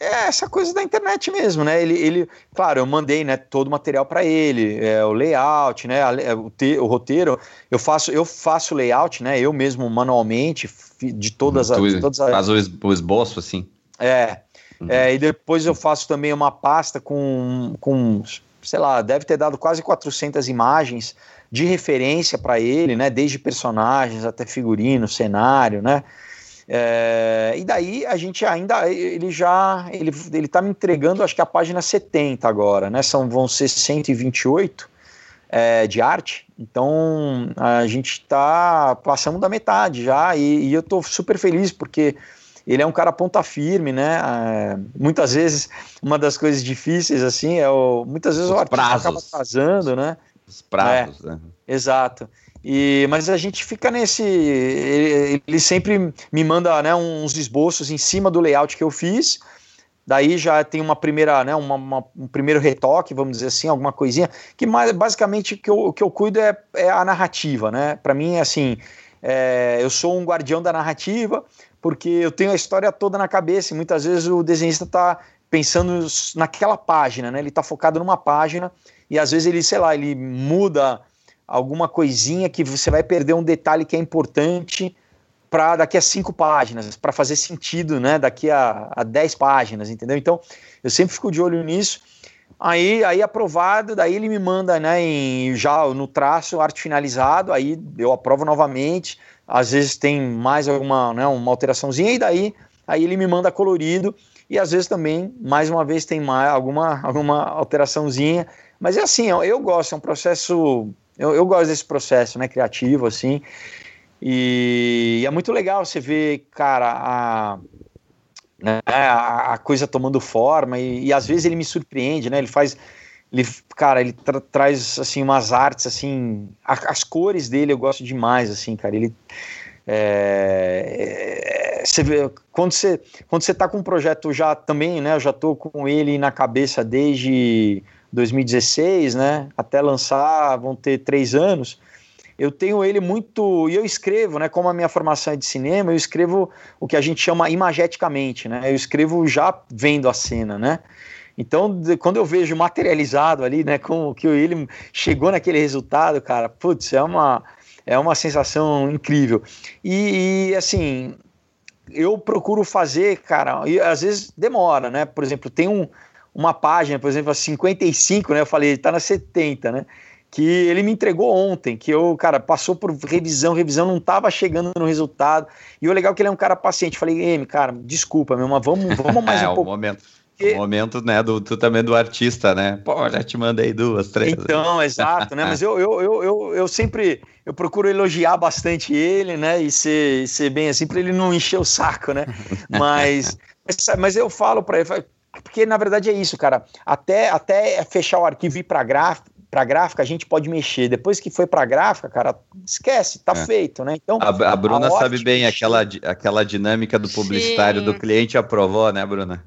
é essa coisa da internet mesmo, né? Ele, ele claro, eu mandei, né, todo o material para ele, é, o layout, né, a, o, te, o, roteiro, eu faço, eu faço layout, né, eu mesmo manualmente de todas, as, de todas as. Faz o esboço assim. É, uhum. é, e depois eu faço também uma pasta com, com, sei lá, deve ter dado quase 400 imagens de referência para ele, né, desde personagens até figurino, cenário, né. É, e daí a gente ainda, ele já, ele, ele tá me entregando, acho que a página 70 agora, né? São, vão ser 128 é, de arte, então a gente está passando da metade já, e, e eu estou super feliz porque ele é um cara ponta firme, né? É, muitas vezes, uma das coisas difíceis, assim, é o. Muitas vezes Os o artista prazos. acaba atrasando, né? Os prazos, é, né? Exato. E, mas a gente fica nesse. Ele, ele, sempre me manda né, uns esboços em cima do layout que eu fiz. Daí já tem uma primeira, né, uma, uma, um primeiro retoque, vamos dizer assim, alguma coisinha. Que mais, basicamente o que eu, que eu cuido é, é a narrativa, né? Para mim, é assim, é, eu sou um guardião da narrativa, porque eu tenho a história toda na cabeça e muitas vezes o desenhista está pensando naquela página, né? Ele está focado numa página e às vezes ele, sei lá, ele muda alguma coisinha que você vai perder um detalhe que é importante para daqui a cinco páginas, para fazer sentido, né? Daqui a, a dez páginas, entendeu? Então, eu sempre fico de olho nisso. Aí, aí aprovado, daí ele me manda, né, em, já no traço, arte finalizado, aí eu aprovo novamente. Às vezes tem mais alguma, né, uma alteraçãozinha, e daí aí ele me manda colorido, e às vezes também, mais uma vez, tem mais alguma, alguma alteraçãozinha. Mas é assim, eu, eu gosto, é um processo eu, eu gosto desse processo, né, criativo, assim. E, é muito legal você ver, cara, a, né, a, a coisa tomando forma e, e, às vezes ele me surpreende, né? Ele faz, ele, cara, ele tra traz assim umas artes assim, a, as cores dele eu gosto demais, assim, cara. Ele é, é, você vê, quando você quando você tá com um projeto já também, né? Eu já tô com ele na cabeça desde 2016, né? Até lançar, vão ter três anos. Eu tenho ele muito. E eu escrevo, né? Como a minha formação é de cinema, eu escrevo o que a gente chama imageticamente, né? Eu escrevo já vendo a cena, né? Então, quando eu vejo materializado ali, né, como que ele chegou naquele resultado, cara, putz, é uma, é uma sensação incrível. E, e, assim, eu procuro fazer, cara, e às vezes demora, né? Por exemplo, tem um, uma página, por exemplo, a 55, né? Eu falei, ele tá na 70, né? Que ele me entregou ontem, que eu, cara, passou por revisão, revisão, não tava chegando no resultado. E o legal é que ele é um cara paciente. Falei, Emi, cara, desculpa, meu, mas vamos, vamos mais é, um pouco. Momento. O momento, né, do, tu também do artista, né? Pô, já te mandei duas, três. Então, exato, né? Mas eu, eu, eu, eu, eu sempre eu procuro elogiar bastante ele, né? E ser, ser bem assim, para ele não encher o saco, né? Mas, mas eu falo para ele, porque na verdade é isso, cara. Até, até fechar o arquivo e ir para gráfica, para gráfica a gente pode mexer. Depois que foi para gráfica, cara, esquece, tá é. feito, né? Então a, a Bruna a sabe bem aquela, aquela dinâmica do publicitário Sim. do cliente aprovou, né, Bruna?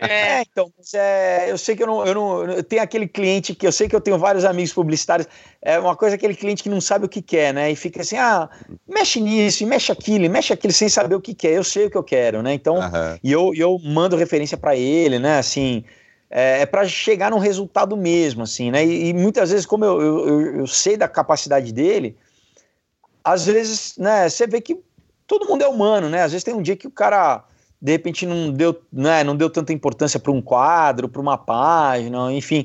É, então, é, eu sei que eu não, eu não. Eu tenho aquele cliente que eu sei que eu tenho vários amigos publicitários. É uma coisa aquele cliente que não sabe o que quer, né? E fica assim, ah, mexe nisso, mexe aquilo, mexe aquilo sem saber o que quer. Eu sei o que eu quero, né? Então, uhum. e eu, eu mando referência para ele, né? Assim, é, é para chegar num resultado mesmo, assim, né? E, e muitas vezes, como eu, eu, eu, sei da capacidade dele, às vezes, né? Você vê que todo mundo é humano, né? Às vezes tem um dia que o cara de repente não deu, né, não deu tanta importância para um quadro, para uma página, enfim.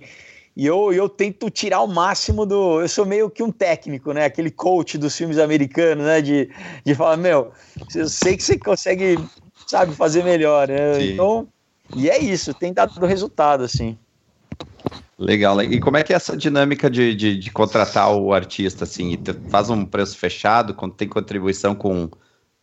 E eu, eu tento tirar o máximo do. Eu sou meio que um técnico, né? Aquele coach dos filmes americanos, né? De, de falar, meu, eu sei que você consegue, sabe, fazer melhor, né? Então, e é isso, tem dado resultado, assim. Legal. E como é que é essa dinâmica de, de, de contratar o artista, assim? Faz um preço fechado, quando tem contribuição com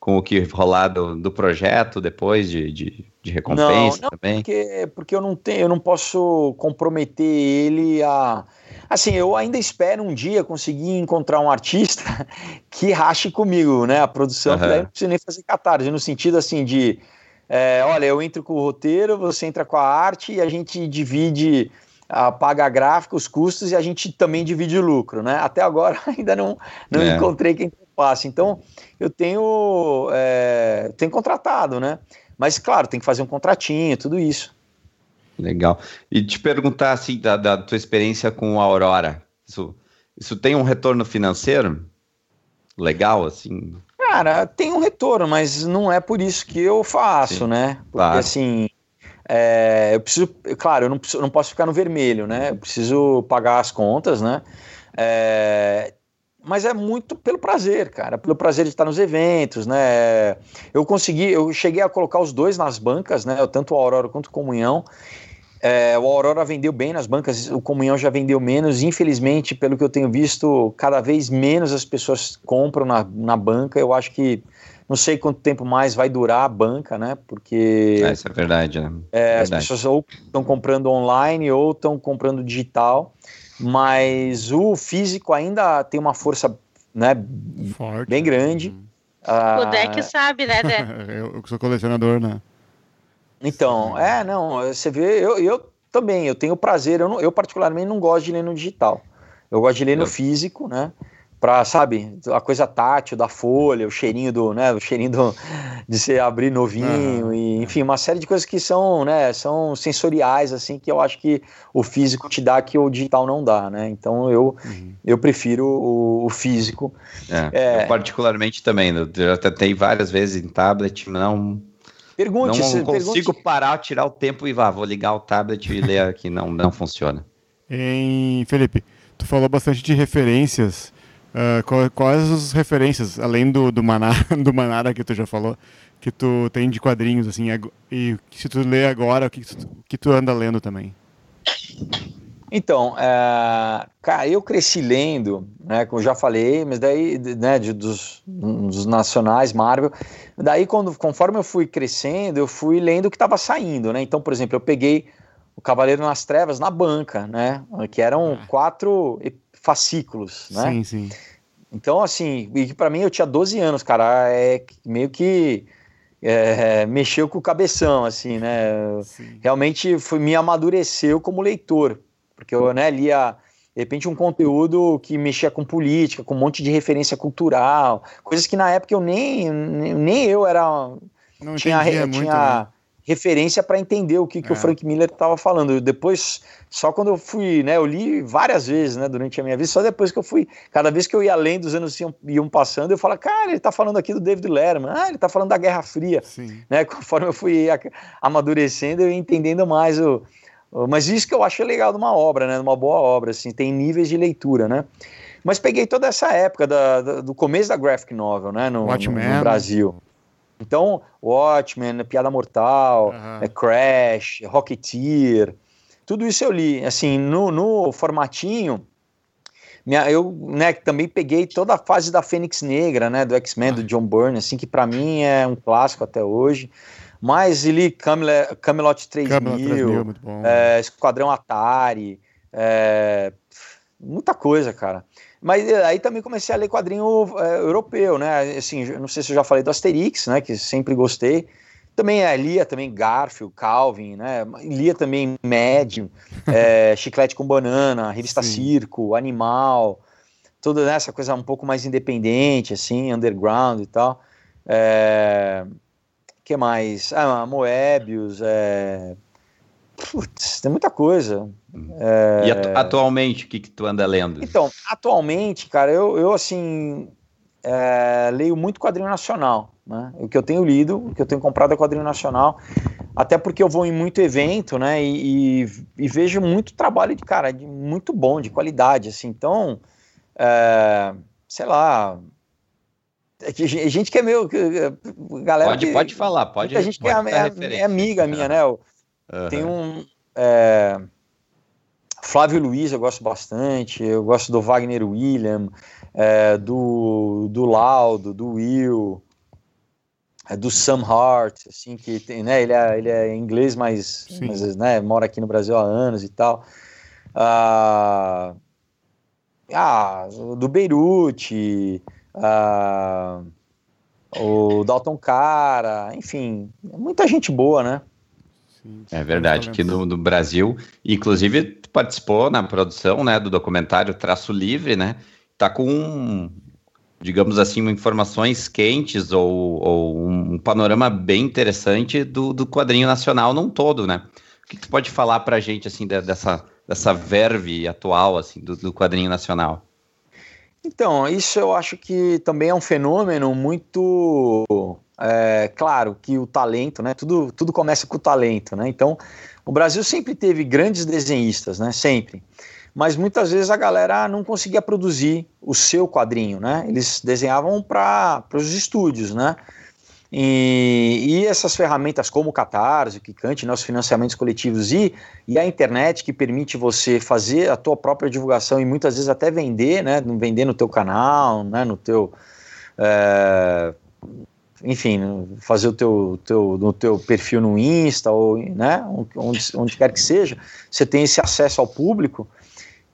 com o que rolar do, do projeto depois de, de, de recompensa não, não, também? Porque, porque eu não tenho, eu não posso comprometer ele a. Assim, eu ainda espero um dia conseguir encontrar um artista que rache comigo, né? A produção, uhum. que daí não preciso nem fazer catarse, no sentido assim de. É, olha, eu entro com o roteiro, você entra com a arte e a gente divide, a, paga a gráfica, os custos e a gente também divide o lucro, né? Até agora ainda não, não é. encontrei quem passe. Então, eu tenho, é, tenho contratado, né? Mas, claro, tem que fazer um contratinho, tudo isso. Legal. E te perguntar, assim, da, da tua experiência com a Aurora, isso, isso tem um retorno financeiro legal, assim? Cara, tem um retorno, mas não é por isso que eu faço, Sim, né? Porque, claro. assim, é, eu preciso, claro, eu não, preciso, não posso ficar no vermelho, né? Eu preciso pagar as contas, né? É, mas é muito pelo prazer, cara, pelo prazer de estar nos eventos, né? Eu consegui, eu cheguei a colocar os dois nas bancas, né? Tanto o Aurora quanto o Comunhão. É, o Aurora vendeu bem nas bancas, o Comunhão já vendeu menos. Infelizmente, pelo que eu tenho visto, cada vez menos as pessoas compram na, na banca. Eu acho que não sei quanto tempo mais vai durar a banca, né? Porque. É, isso é verdade, né? É, verdade. As pessoas ou estão comprando online ou estão comprando digital mas o físico ainda tem uma força né, Forte. bem grande. Uhum. Ah, o deck sabe, né, Dé? eu, eu sou colecionador, né? Então, é, não, você vê, eu, eu também, eu tenho prazer, eu, não, eu particularmente não gosto de ler no digital. Eu gosto de ler no físico, né? Para sabe, a coisa tátil da folha, o cheirinho do, né, o cheirinho do, de você abrir novinho uhum. e enfim, uma série de coisas que são, né, são sensoriais assim que eu acho que o físico te dá que o digital não dá, né? Então eu uhum. eu prefiro o, o físico. É, é, eu particularmente também, eu até tentei várias vezes em tablet, não Pergunte, não consigo pergunte... parar, tirar o tempo e vá, vou ligar o tablet e ler aqui, não não funciona. Em Felipe, tu falou bastante de referências Uh, quais as referências, além do, do, Maná, do Manara que tu já falou, que tu tem de quadrinhos, assim, e se tu lê agora, o que, tu, que tu anda lendo também? Então, é, cara, eu cresci lendo, né, como já falei, mas daí, né, de, dos, dos, nacionais, Marvel, daí quando, conforme eu fui crescendo, eu fui lendo o que estava saindo, né, então, por exemplo, eu peguei o Cavaleiro nas Trevas na banca, né, que eram ah. quatro fascículos, né? Sim, sim. Então, assim, e para mim eu tinha 12 anos, cara, é meio que é, mexeu com o cabeção, assim, né? Sim. Realmente foi, me amadureceu como leitor, porque eu né, lia, de repente, um conteúdo que mexia com política, com um monte de referência cultural, coisas que na época eu nem, nem eu era. Não tinha, tinha, muito, né? Referência para entender o que, que é. o Frank Miller estava falando. Depois, só quando eu fui, né, eu li várias vezes, né, durante a minha vida, só depois que eu fui, cada vez que eu ia além dos anos iam, iam passando, eu falava, cara, ele está falando aqui do David Letterman, ah, ele está falando da Guerra Fria, Sim. né, conforme eu fui amadurecendo, eu ia entendendo mais o, o, mas isso que eu acho legal de uma obra, né, de uma boa obra, assim, tem níveis de leitura, né, mas peguei toda essa época da, da, do começo da graphic novel, né, no, no, no Brasil. Então, Watchmen, Piada Mortal, uhum. Crash, Rocketeer, tudo isso eu li. Assim, no, no formatinho, minha, eu né, também peguei toda a fase da Fênix Negra, né, do X-Men, do John Byrne, assim, que para mim é um clássico até hoje. Mas li Camelot, Camelot 3000, Camelot 3000 é, Esquadrão Atari, é, muita coisa, cara. Mas eh, aí também comecei a ler quadrinho é, europeu, né? Assim, não sei se eu já falei do Asterix, né? Que sempre gostei. também é, lia também Garfield, Calvin, né? Lia também Medium, é, Chiclete com Banana, Revista Sim. Circo, Animal, toda essa coisa um pouco mais independente, assim, underground e tal. É, que mais? Ah, Moebius, é... Putz, tem muita coisa. É... E atu atualmente, o que, que tu anda lendo? Então, atualmente, cara, eu, eu assim, é, leio muito quadrinho nacional. Né? O que eu tenho lido, o que eu tenho comprado é quadrinho nacional, até porque eu vou em muito evento, né? E, e, e vejo muito trabalho de cara, de muito bom, de qualidade, assim. Então, é, sei lá, é que gente que é meu, galera. Pode, que, pode falar, pode. A gente pode que é, é, é, amiga minha, né? Uhum. Tem um é, Flávio Luiz, eu gosto bastante. Eu gosto do Wagner William, é, do do Laudo, do Will, é, do Sam Hart, assim que tem, né? Ele é, ele é inglês, mas, mas né, mora aqui no Brasil há anos e tal. Ah, ah do Beirute uh, o Dalton Cara, enfim, muita gente boa, né? É verdade, aqui no, no, Brasil, inclusive participou na produção né, do documentário Traço Livre, né? Tá com, digamos assim, informações quentes ou, ou um panorama bem interessante do, do quadrinho nacional num todo, né? O que, que tu pode falar pra gente, assim, dessa, dessa verve atual, assim, do, do quadrinho nacional? Então, isso eu acho que também é um fenômeno muito é, claro que o talento, né? Tudo, tudo começa com o talento, né? Então, o Brasil sempre teve grandes desenhistas, né? Sempre. Mas muitas vezes a galera não conseguia produzir o seu quadrinho, né? Eles desenhavam para os estúdios, né? E, e, essas ferramentas como o Catarse, o Kikante, né, os financiamentos coletivos e, e a internet que permite você fazer a tua própria divulgação e muitas vezes até vender, né, vender no teu canal, né, no teu, é, enfim, fazer o teu, teu, no teu perfil no Insta ou né, onde, onde quer que seja, você tem esse acesso ao público.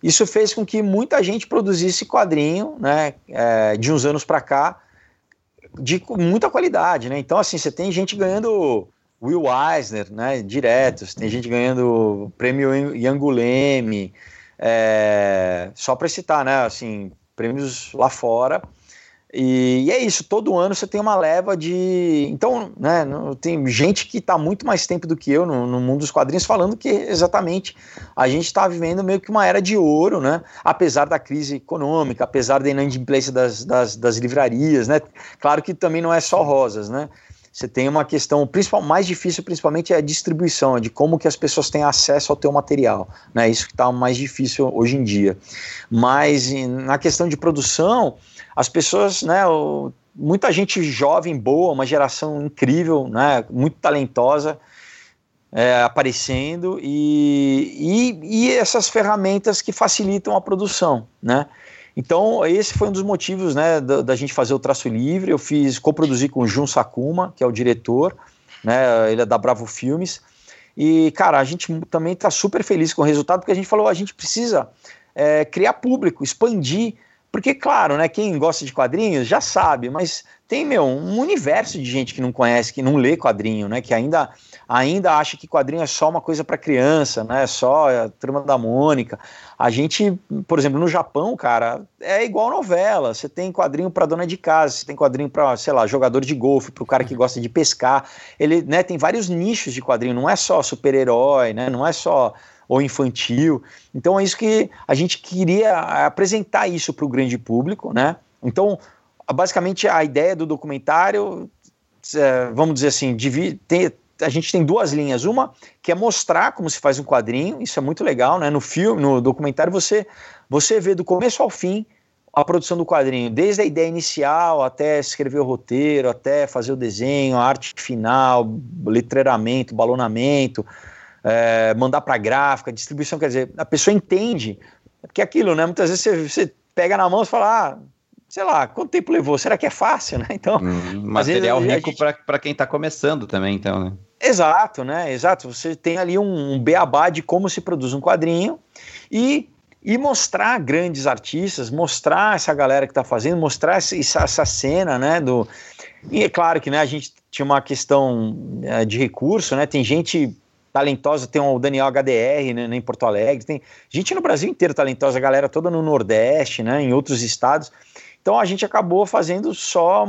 Isso fez com que muita gente produzisse quadrinho, né, é, de uns anos para cá, de muita qualidade, né? Então, assim, você tem gente ganhando Will Eisner, né? Direto, você tem gente ganhando prêmio Yanguleme, é, só para citar, né? Assim, prêmios lá fora. E, e, é isso, todo ano você tem uma leva de. Então, né, tem gente que está muito mais tempo do que eu no, no, mundo dos quadrinhos falando que exatamente a gente está vivendo meio que uma era de ouro, né? Apesar da crise econômica, apesar da inadimplência das, das, das livrarias, né? Claro que também não é só rosas, né? Você tem uma questão principal, mais difícil, principalmente, é a distribuição, de como que as pessoas têm acesso ao teu material, né? Isso que está mais difícil hoje em dia. Mas na questão de produção, as pessoas, né, o, muita gente jovem, boa, uma geração incrível, né, muito talentosa, é, aparecendo e, e, e, essas ferramentas que facilitam a produção, né? Então, esse foi um dos motivos né, da, da gente fazer o Traço Livre. Eu fiz, coproduzi com o Jun Sakuma, que é o diretor, né, ele é da Bravo Filmes. E, cara, a gente também está super feliz com o resultado, porque a gente falou, a gente precisa é, criar público, expandir porque, claro, né, quem gosta de quadrinhos já sabe, mas tem, meu, um universo de gente que não conhece, que não lê quadrinho, né, que ainda, ainda acha que quadrinho é só uma coisa para criança, né, só a turma da Mônica. A gente, por exemplo, no Japão, cara, é igual novela. Você tem quadrinho para dona de casa, você tem quadrinho para, sei lá, jogador de golfe, para o cara que gosta de pescar. Ele, né, tem vários nichos de quadrinho, não é só super-herói, né, não é só ou infantil. Então é isso que a gente queria apresentar isso para o grande público, né? Então, basicamente a ideia do documentário, é, vamos dizer assim, tem, a gente tem duas linhas. Uma que é mostrar como se faz um quadrinho, isso é muito legal, né? No filme, no documentário, você, você vê do começo ao fim a produção do quadrinho, desde a ideia inicial até escrever o roteiro, até fazer o desenho, a arte final, letreiramento, balonamento, é, mandar para gráfica, distribuição, quer dizer, a pessoa entende, porque aquilo, né? Muitas vezes você, você pega na mão e fala, ah, sei lá, quanto tempo levou? Será que é fácil, né? Então, hum, material vezes, rico gente... para quem está começando também, então, né? Exato, né? Exato. Você tem ali um, um beabá de como se produz um quadrinho e e mostrar grandes artistas, mostrar essa galera que está fazendo, mostrar essa, essa cena, né, do, E é claro que né, a gente tinha uma questão é, de recurso, né? Tem gente talentosa, tem o Daniel HDR né, em Porto Alegre, tem gente no Brasil inteiro talentosa, a galera toda no Nordeste, né, em outros estados. Então a gente acabou fazendo só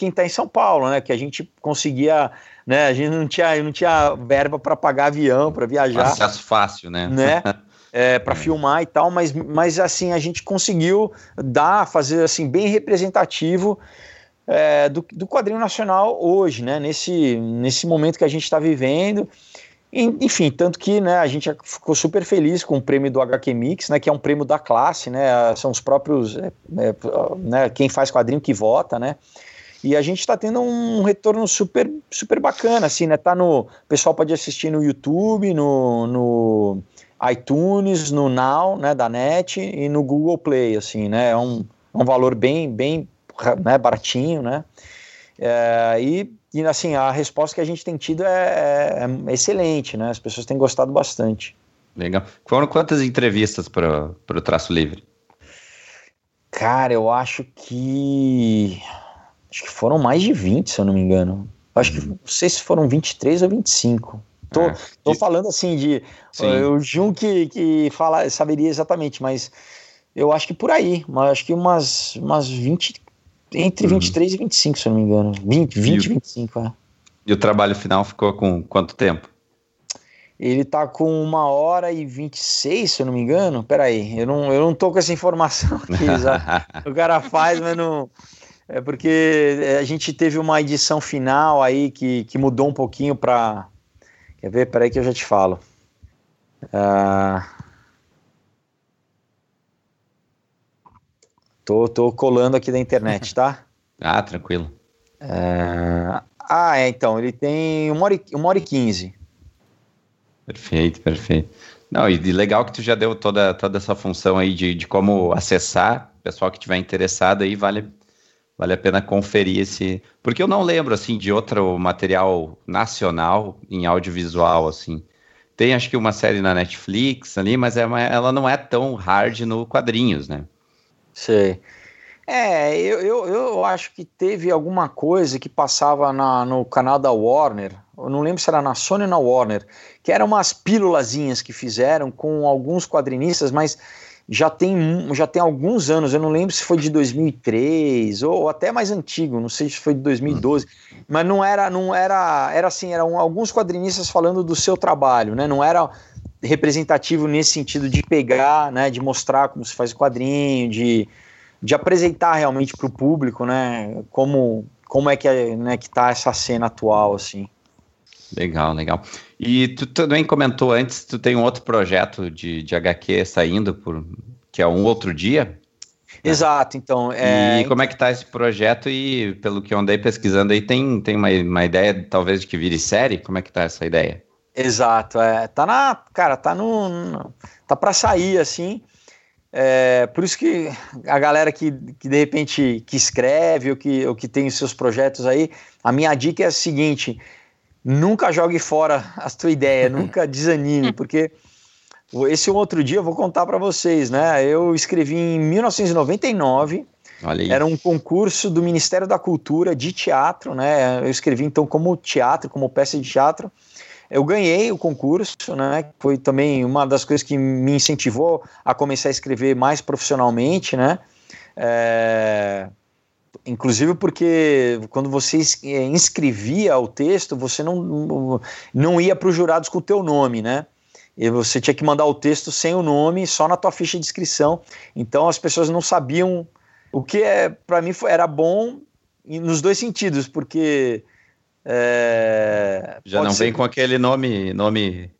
quem está em São Paulo, né? Que a gente conseguia, né? A gente não tinha, não tinha verba para pagar avião, para viajar. Acesso fácil, né? Né? É, para é. filmar e tal, mas, mas assim a gente conseguiu dar, fazer assim bem representativo é, do, do quadrinho nacional hoje, né? Nesse, nesse momento que a gente está vivendo. Enfim, tanto que né, a gente ficou super feliz com o prêmio do HQ Mix, né, que é um prêmio da classe, né, são os próprios, é, é, né, quem faz quadrinho que vota, né, e a gente está tendo um retorno super, super bacana, assim, né, tá no, o pessoal pode assistir no YouTube, no, no iTunes, no Now, né, da NET e no Google Play, assim, né, é um, um valor bem, bem, né, baratinho, né, é, e e assim, a resposta que a gente tem tido é, é, excelente, né? As pessoas têm gostado bastante. Legal. Foram quantas entrevistas para o Traço Livre? Cara, eu acho que. Acho que foram mais de 20, se eu não me engano. Acho que uhum. não sei se foram 23 ou 25. Tô, é. tô falando assim de. Sim. O Jun que, que fala, saberia exatamente, mas eu acho que por aí. Mas acho que umas, umas 20, entre uhum. 23 e 25, se eu não me engano. 20, 20 e 25, é. E o trabalho final ficou com quanto tempo? Ele tá com uma hora e 26, se eu não me engano. Peraí, eu não, eu não tô com essa informação aqui. o cara faz, mas não. É porque a gente teve uma edição final aí que, que mudou um pouquinho para. Quer ver? Peraí que eu já te falo. Uh... Tô, tô colando aqui da internet, tá? ah, tranquilo. É... Ah, é, então, ele tem uma hora, e, uma hora e quinze. Perfeito, perfeito. Não, e legal que tu já deu toda, toda essa função aí de, de como acessar, pessoal que tiver interessado aí, vale, vale a pena conferir esse, porque eu não lembro, assim, de outro material nacional em audiovisual, assim. Tem, acho que uma série na Netflix ali, mas é uma, ela não é tão hard no quadrinhos, né? Sei. É, eu, eu, eu acho que teve alguma coisa que passava na, no canal da Warner, eu não lembro se era na Sony ou na Warner, que eram umas pílulazinhas que fizeram com alguns quadrinistas, mas já tem, já tem alguns anos, eu não lembro se foi de 2003 ou, ou até mais antigo, não sei se foi de 2012, hum. mas não era, não era, era assim, eram alguns quadrinistas falando do seu trabalho, né? Não era representativo nesse sentido de pegar, né, de mostrar como se faz o quadrinho, de, de apresentar realmente para o público, né, como, como é que é, né, que tá essa cena atual, assim. Legal, legal. E tu também comentou antes, tu tem um outro projeto de, de HQ saindo, por, que é um outro dia? Exato, então. É... E como é que tá esse projeto? E pelo que eu andei pesquisando aí, tem, tem uma, uma ideia talvez de que vire série? Como é que tá essa ideia? Exato, é. Tá na. Cara, tá no. tá para sair, assim. É, por isso que a galera que, que de repente que escreve ou que, ou que tem os seus projetos aí, a minha dica é a seguinte: nunca jogue fora a tua ideia, nunca desanime, porque esse outro dia eu vou contar para vocês, né? Eu escrevi em 1999. Era um concurso do Ministério da Cultura de teatro, né? Eu escrevi então como teatro, como peça de teatro. Eu ganhei o concurso, né? Foi também uma das coisas que me incentivou a começar a escrever mais profissionalmente, né? É... Inclusive porque quando você é, inscrevia o texto, você não, não ia para os jurados com o teu nome, né? E você tinha que mandar o texto sem o nome, só na tua ficha de inscrição. Então as pessoas não sabiam o que é para mim era bom nos dois sentidos, porque é, Já não ser... vem com aquele nome, nome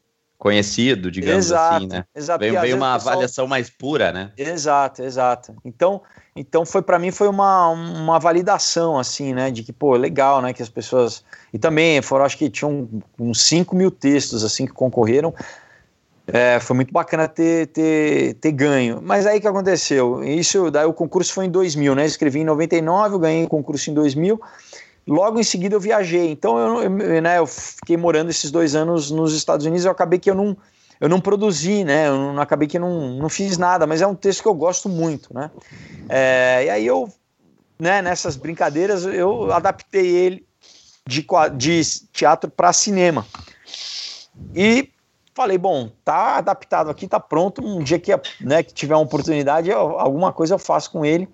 conhecido, digamos exato, assim, né? Exato. Veio, veio uma pessoal... avaliação mais pura, né? Exato, exato. Então, então foi para mim foi uma, uma validação, assim, né? De que, pô, legal, né? Que as pessoas... E também foram, acho que tinham uns 5 mil textos, assim, que concorreram. É, foi muito bacana ter, ter, ter ganho. Mas aí que aconteceu? Isso, daí o concurso foi em 2000, né? escrevi em 99, eu ganhei o concurso em 2000 logo em seguida eu viajei. Então eu, eu, né, eu fiquei morando esses dois anos nos Estados Unidos. Eu acabei que eu não, eu não produzi, né? Eu não, acabei que não, não fiz nada, mas é um texto que eu gosto muito, né? É, e aí eu né, nessas brincadeiras, eu adaptei ele de, de teatro para cinema. E falei, bom, tá adaptado aqui, tá pronto. Um dia que, né, que tiver uma oportunidade, eu, alguma coisa eu faço com ele.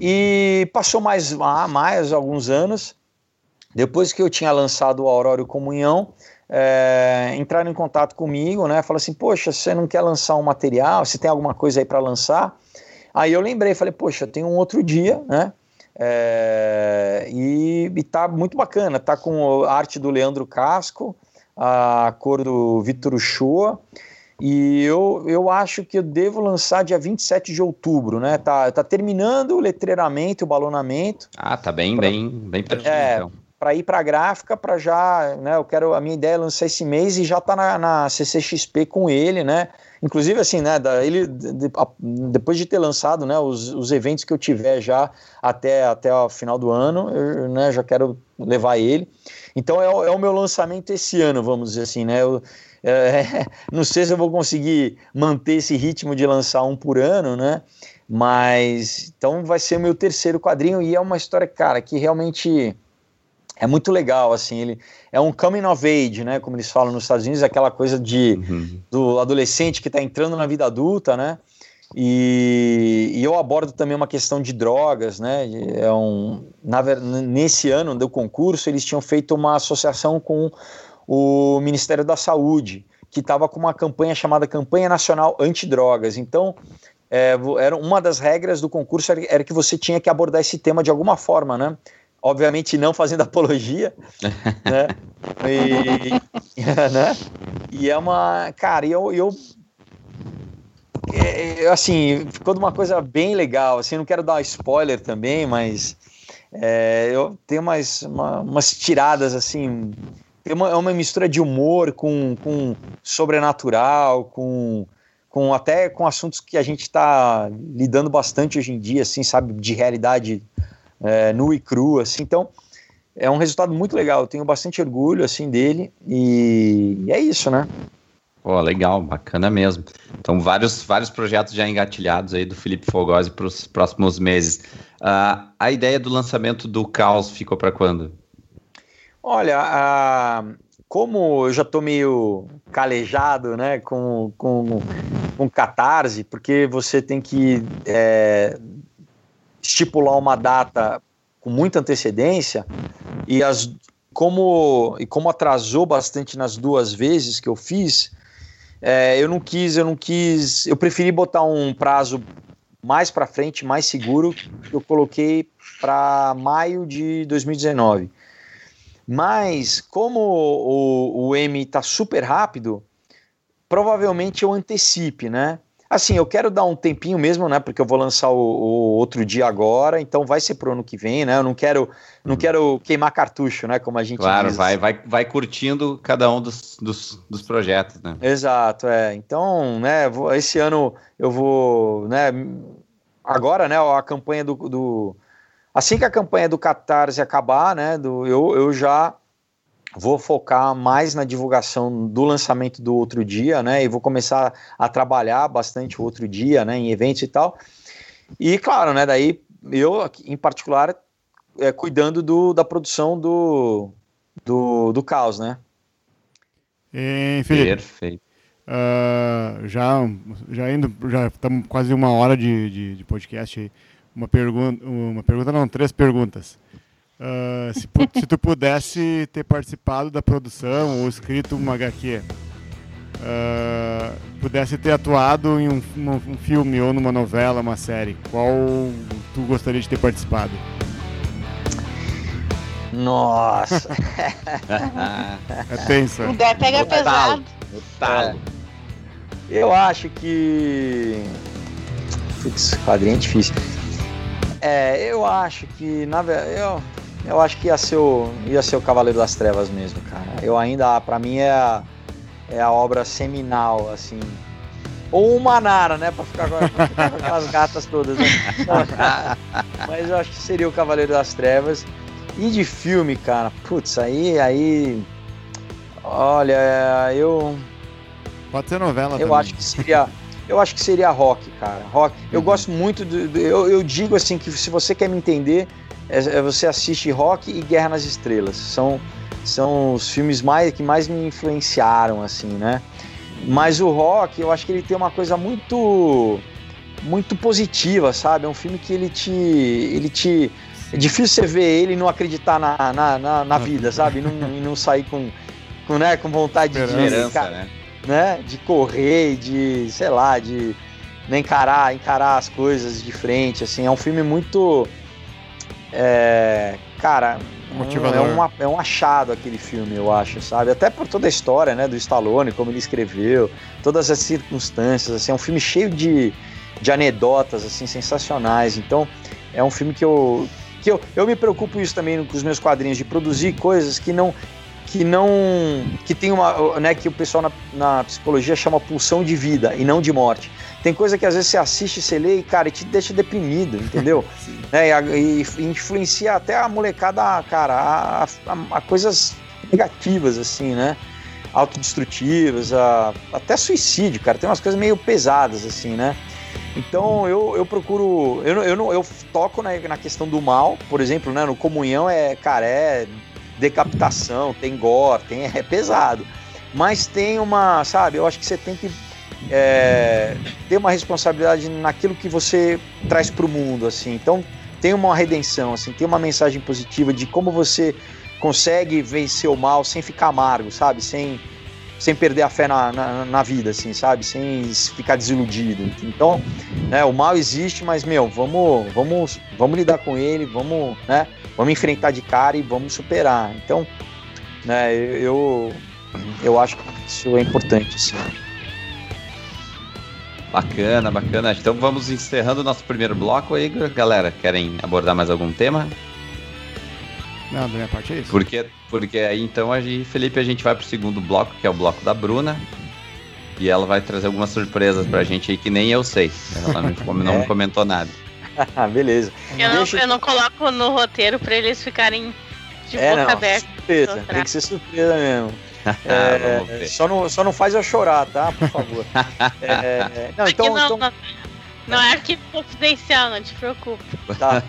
E passou mais, ah, mais alguns anos. Depois que eu tinha lançado o Aurora Comunhão, é, entraram em contato comigo, né? Falaram assim, poxa, você não quer lançar um material? Você tem alguma coisa aí para lançar? Aí eu lembrei, falei, poxa, tem um outro dia, né? É, e, e tá muito bacana, tá com a arte do Leandro Casco, a cor do Vitor Uchoa, e eu, eu acho que eu devo lançar dia 27 de outubro, né? Tá, tá terminando o letreiramento, o balonamento. Ah, tá bem, pra, bem, bem pertinho, é, então. Para ir para a gráfica, para já, né? Eu quero, a minha ideia é lançar esse mês e já tá na, na CCXP com ele, né? Inclusive, assim, né, da, ele, de, a, depois de ter lançado né, os, os eventos que eu tiver já até, até o final do ano, eu né, já quero levar ele. Então é, é, o meu lançamento esse ano, vamos dizer assim, né? Eu, é, não sei se eu vou conseguir manter esse ritmo de lançar um por ano, né? Mas então vai ser o meu terceiro quadrinho e é uma história, cara, que realmente é muito legal, assim, ele é um coming of age, né, como eles falam nos Estados Unidos, aquela coisa de uhum. do adolescente que está entrando na vida adulta, né, e, e, eu abordo também uma questão de drogas, né, é um, na, nesse ano do concurso eles tinham feito uma associação com o Ministério da Saúde, que estava com uma campanha chamada Campanha Nacional Antidrogas, então é, era uma das regras do concurso era, era que você tinha que abordar esse tema de alguma forma, né, obviamente não fazendo apologia, né? E, né? e é uma, cara, eu, eu é, assim, ficou de uma coisa bem legal, assim, não quero dar spoiler também, mas é, eu tenho umas, uma, umas tiradas, assim, tem uma, é uma mistura de humor com, com sobrenatural, com, com até com assuntos que a gente está lidando bastante hoje em dia, assim, sabe, de realidade é, nu e cru, assim, então é um resultado muito legal, eu tenho bastante orgulho, assim, dele, e, e é isso, né? Pô, legal, bacana mesmo. Então, vários, vários projetos já engatilhados aí do Felipe Fogosi para os próximos meses. Uh, a ideia do lançamento do Caos ficou para quando? Olha, uh, como eu já estou meio calejado né, com, com, com catarse, porque você tem que é, estipular uma data com muita antecedência e as como e como atrasou bastante nas duas vezes que eu fiz, é, eu não quis, eu não quis, eu preferi botar um prazo mais para frente, mais seguro, eu coloquei para maio de 2019. Mas como o, o M está super rápido, provavelmente eu antecipe, né? Assim, eu quero dar um tempinho mesmo, né? Porque eu vou lançar o, o, outro dia agora, então vai ser pro ano que vem, né? Eu não quero, não quero queimar cartucho, né? Como a gente claro, diz. vai, vai, vai curtindo cada um dos, dos, dos projetos, né? Exato, é. Então, né? Esse ano eu vou, né? Agora, né? A campanha do, do assim que a campanha do Catarse acabar, né? Do, eu, eu já vou focar mais na divulgação do lançamento do outro dia, né? E vou começar a trabalhar bastante o outro dia, né? Em eventos e tal. E claro, né? Daí eu, em particular, é, cuidando do, da produção do, do, do caos, né? E, Felipe, Perfeito. Uh, já, já indo, já estamos quase uma hora de, de, de podcast aí. Uma pergunta, uma pergunta não, três perguntas. Uh, se, se, tu pudesse ter participado da produção ou escrito uma HQ, uh, ah, pudesse ter atuado em um, um, um, filme ou numa novela, uma série, qual tu gostaria de ter participado? Nossa! é tenso. O Dé pega o pesado. É. Eu acho que. Putz, quadrinho é difícil. É, eu acho que, na verdade, eu, eu acho que ia ser o, ia ser o Cavaleiro das Trevas mesmo, cara. Eu ainda, para mim, é a, é a obra seminal, assim. Ou o Manara, né? Pra ficar com, pra ficar com aquelas gatas todas, né? Mas eu acho que seria o Cavaleiro das Trevas. E de filme, cara, putz, aí, aí. Olha, eu. Pode ser novela Eu também. acho que seria. Eu acho que seria rock, cara. Rock. Eu Uhum. gosto muito do. do- eu, eu digo assim que se você quer me entender, é, é você assiste Rock e Guerra nas Estrelas. São, são os filmes mais que mais me influenciaram, assim, né? Mas o Rock, eu acho que ele tem uma coisa muito muito positiva, sabe? É um filme que ele te. ele te. É difícil você ver ele e não acreditar na, na, na, na vida, sabe? E não, e não sair com, com, né, com vontade de. Esperança, né? Né, de correr, de, sei lá, de né, encarar, encarar as coisas de frente, assim, é um filme muito, é, cara, Motivador. é, uma- é um achado aquele filme, eu acho, sabe, até por toda a história, né, do Stallone, como ele escreveu, todas as circunstâncias, assim, é um filme cheio de, de anedotas, assim, sensacionais, então é um filme que eu, que eu, eu me preocupo isso também com os meus quadrinhos, de produzir coisas que não que não que tem uma né que o pessoal na, na psicologia chama pulsão de vida e não de morte. Tem coisa que às vezes você assiste você lê e cara e te deixa deprimido entendeu? Né, e, e influencia até a molecada cara a, a- a coisas negativas assim né? Autodestrutivas a, até suicídio cara tem umas coisas meio pesadas assim né? Então eu, eu procuro eu, eu, eu toco na, na questão do mal por exemplo né no comunhão é cara é decapitação, tem gore, tem, é pesado. Mas tem uma, sabe, eu acho que você tem que é, ter uma responsabilidade naquilo que você traz para o mundo, assim. Então tem uma redenção, assim, tem uma mensagem positiva de como você consegue vencer o mal sem ficar amargo, sabe? Sem, sem perder a fé na, na, na vida, assim, sabe? Sem ficar desiludido. Então, né, o mal existe, mas, meu, vamos, vamos, vamos lidar com ele, vamos, né? Vamos enfrentar de cara e vamos superar. Então, né, eu, eu acho que isso é importante, assim. Bacana, bacana. Então vamos encerrando o nosso primeiro bloco aí, galera. Querem abordar mais algum tema? Não, da minha parte é isso. Porque, porque aí então, a gente, Felipe, a gente vai pro segundo bloco, que é o bloco da Bruna. E ela vai trazer algumas surpresas pra gente aí que nem eu sei. Ela não, não É. comentou nada. Ah, beleza. Eu não, Deixa- eu não coloco no roteiro pra eles ficarem de é, boca não, aberta. surpresa. Tem que ser surpresa mesmo. Vamos É, só, não, só não faz eu chorar, tá? Por favor. É, não, Aqui então, não, então não, não é arquivo confidencial, não te preocupe. Tá.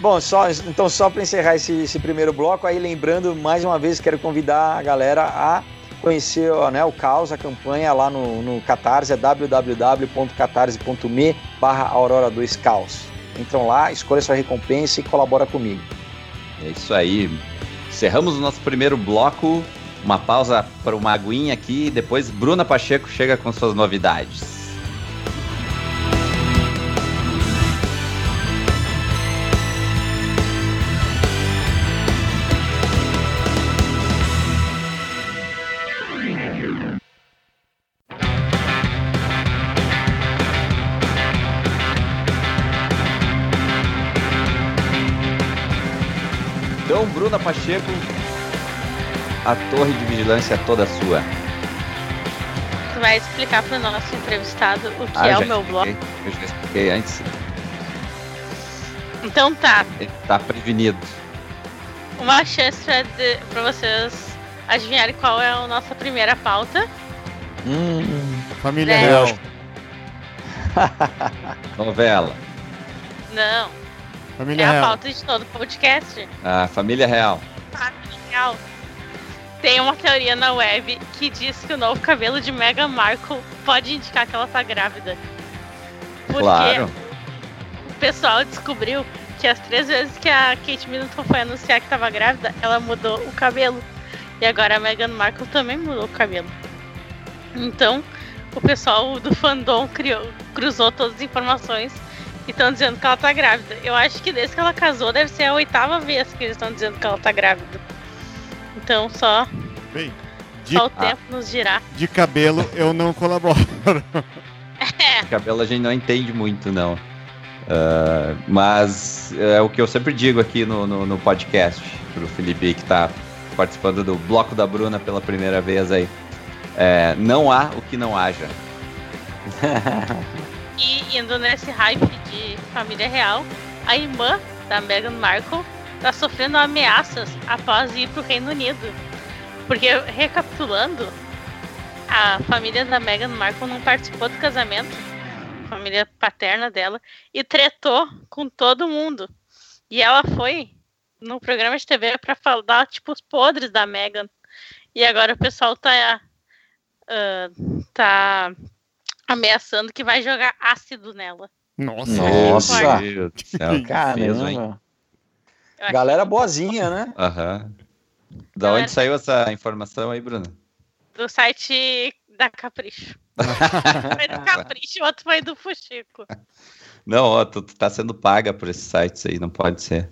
Bom, só, então só para encerrar esse, esse primeiro bloco, aí lembrando, mais uma vez, quero convidar a galera a conhecer né, o Caos, a campanha lá no, no Catarse, é www.catarse.me barra Aurora 2 Caos. Entram lá, escolha sua recompensa e colabora comigo. É isso aí. Encerramos o nosso primeiro bloco. Uma pausa para uma aguinha aqui. Depois Bruna Pacheco chega com suas novidades. Pacheco, a torre de vigilância é toda sua. Tu vai explicar pro nosso entrevistado o que Ah, é o meu blog. Eu já expliquei antes. Então tá, Ele tá prevenido. uma chance pra, de- pra vocês adivinharem qual é a nossa primeira pauta. Hum, Família É. real. Novela. Não, Família é a real. pauta de todo o podcast. A família real. Tem uma teoria na web que diz que o novo cabelo de Meghan Markle pode indicar que ela tá grávida. Porque Claro. o pessoal descobriu que as três vezes que a Kate Middleton foi anunciar que tava grávida, ela mudou o cabelo. E agora a Meghan Markle também mudou o cabelo. Então, o pessoal do fandom criou, cruzou todas as informações e estão dizendo que ela tá grávida. Eu acho que desde que ela casou deve ser a oitava vez que eles estão dizendo que ela tá grávida. Então só, Bem, de, só o tempo nos dirá. de cabelo eu não colaboro. Cabelo a gente não entende muito, não. Ah, mas é o que eu sempre digo aqui no, no, no podcast pro Felipe que tá participando do bloco da Bruna pela primeira vez aí. É, não há o que não haja. E indo nesse hype de família real, a irmã da Meghan Markle tá sofrendo ameaças após ir pro Reino Unido. Porque, recapitulando, a família da Meghan Markle não participou do casamento, a família paterna dela, e tretou com todo mundo. E ela foi no programa de TV para falar, tipo, os podres da Meghan. E agora o pessoal tá, uh, tá ameaçando que vai jogar ácido nela. Nossa, Nossa. Meu Deus Galera boazinha, né? Aham. Da Galera- onde saiu essa informação aí, Bruno? Do site da Capricho. foi do Capricho, o outro foi do Fuxico. Não, ó, tu, tu tá sendo paga por esses sites aí, não pode ser.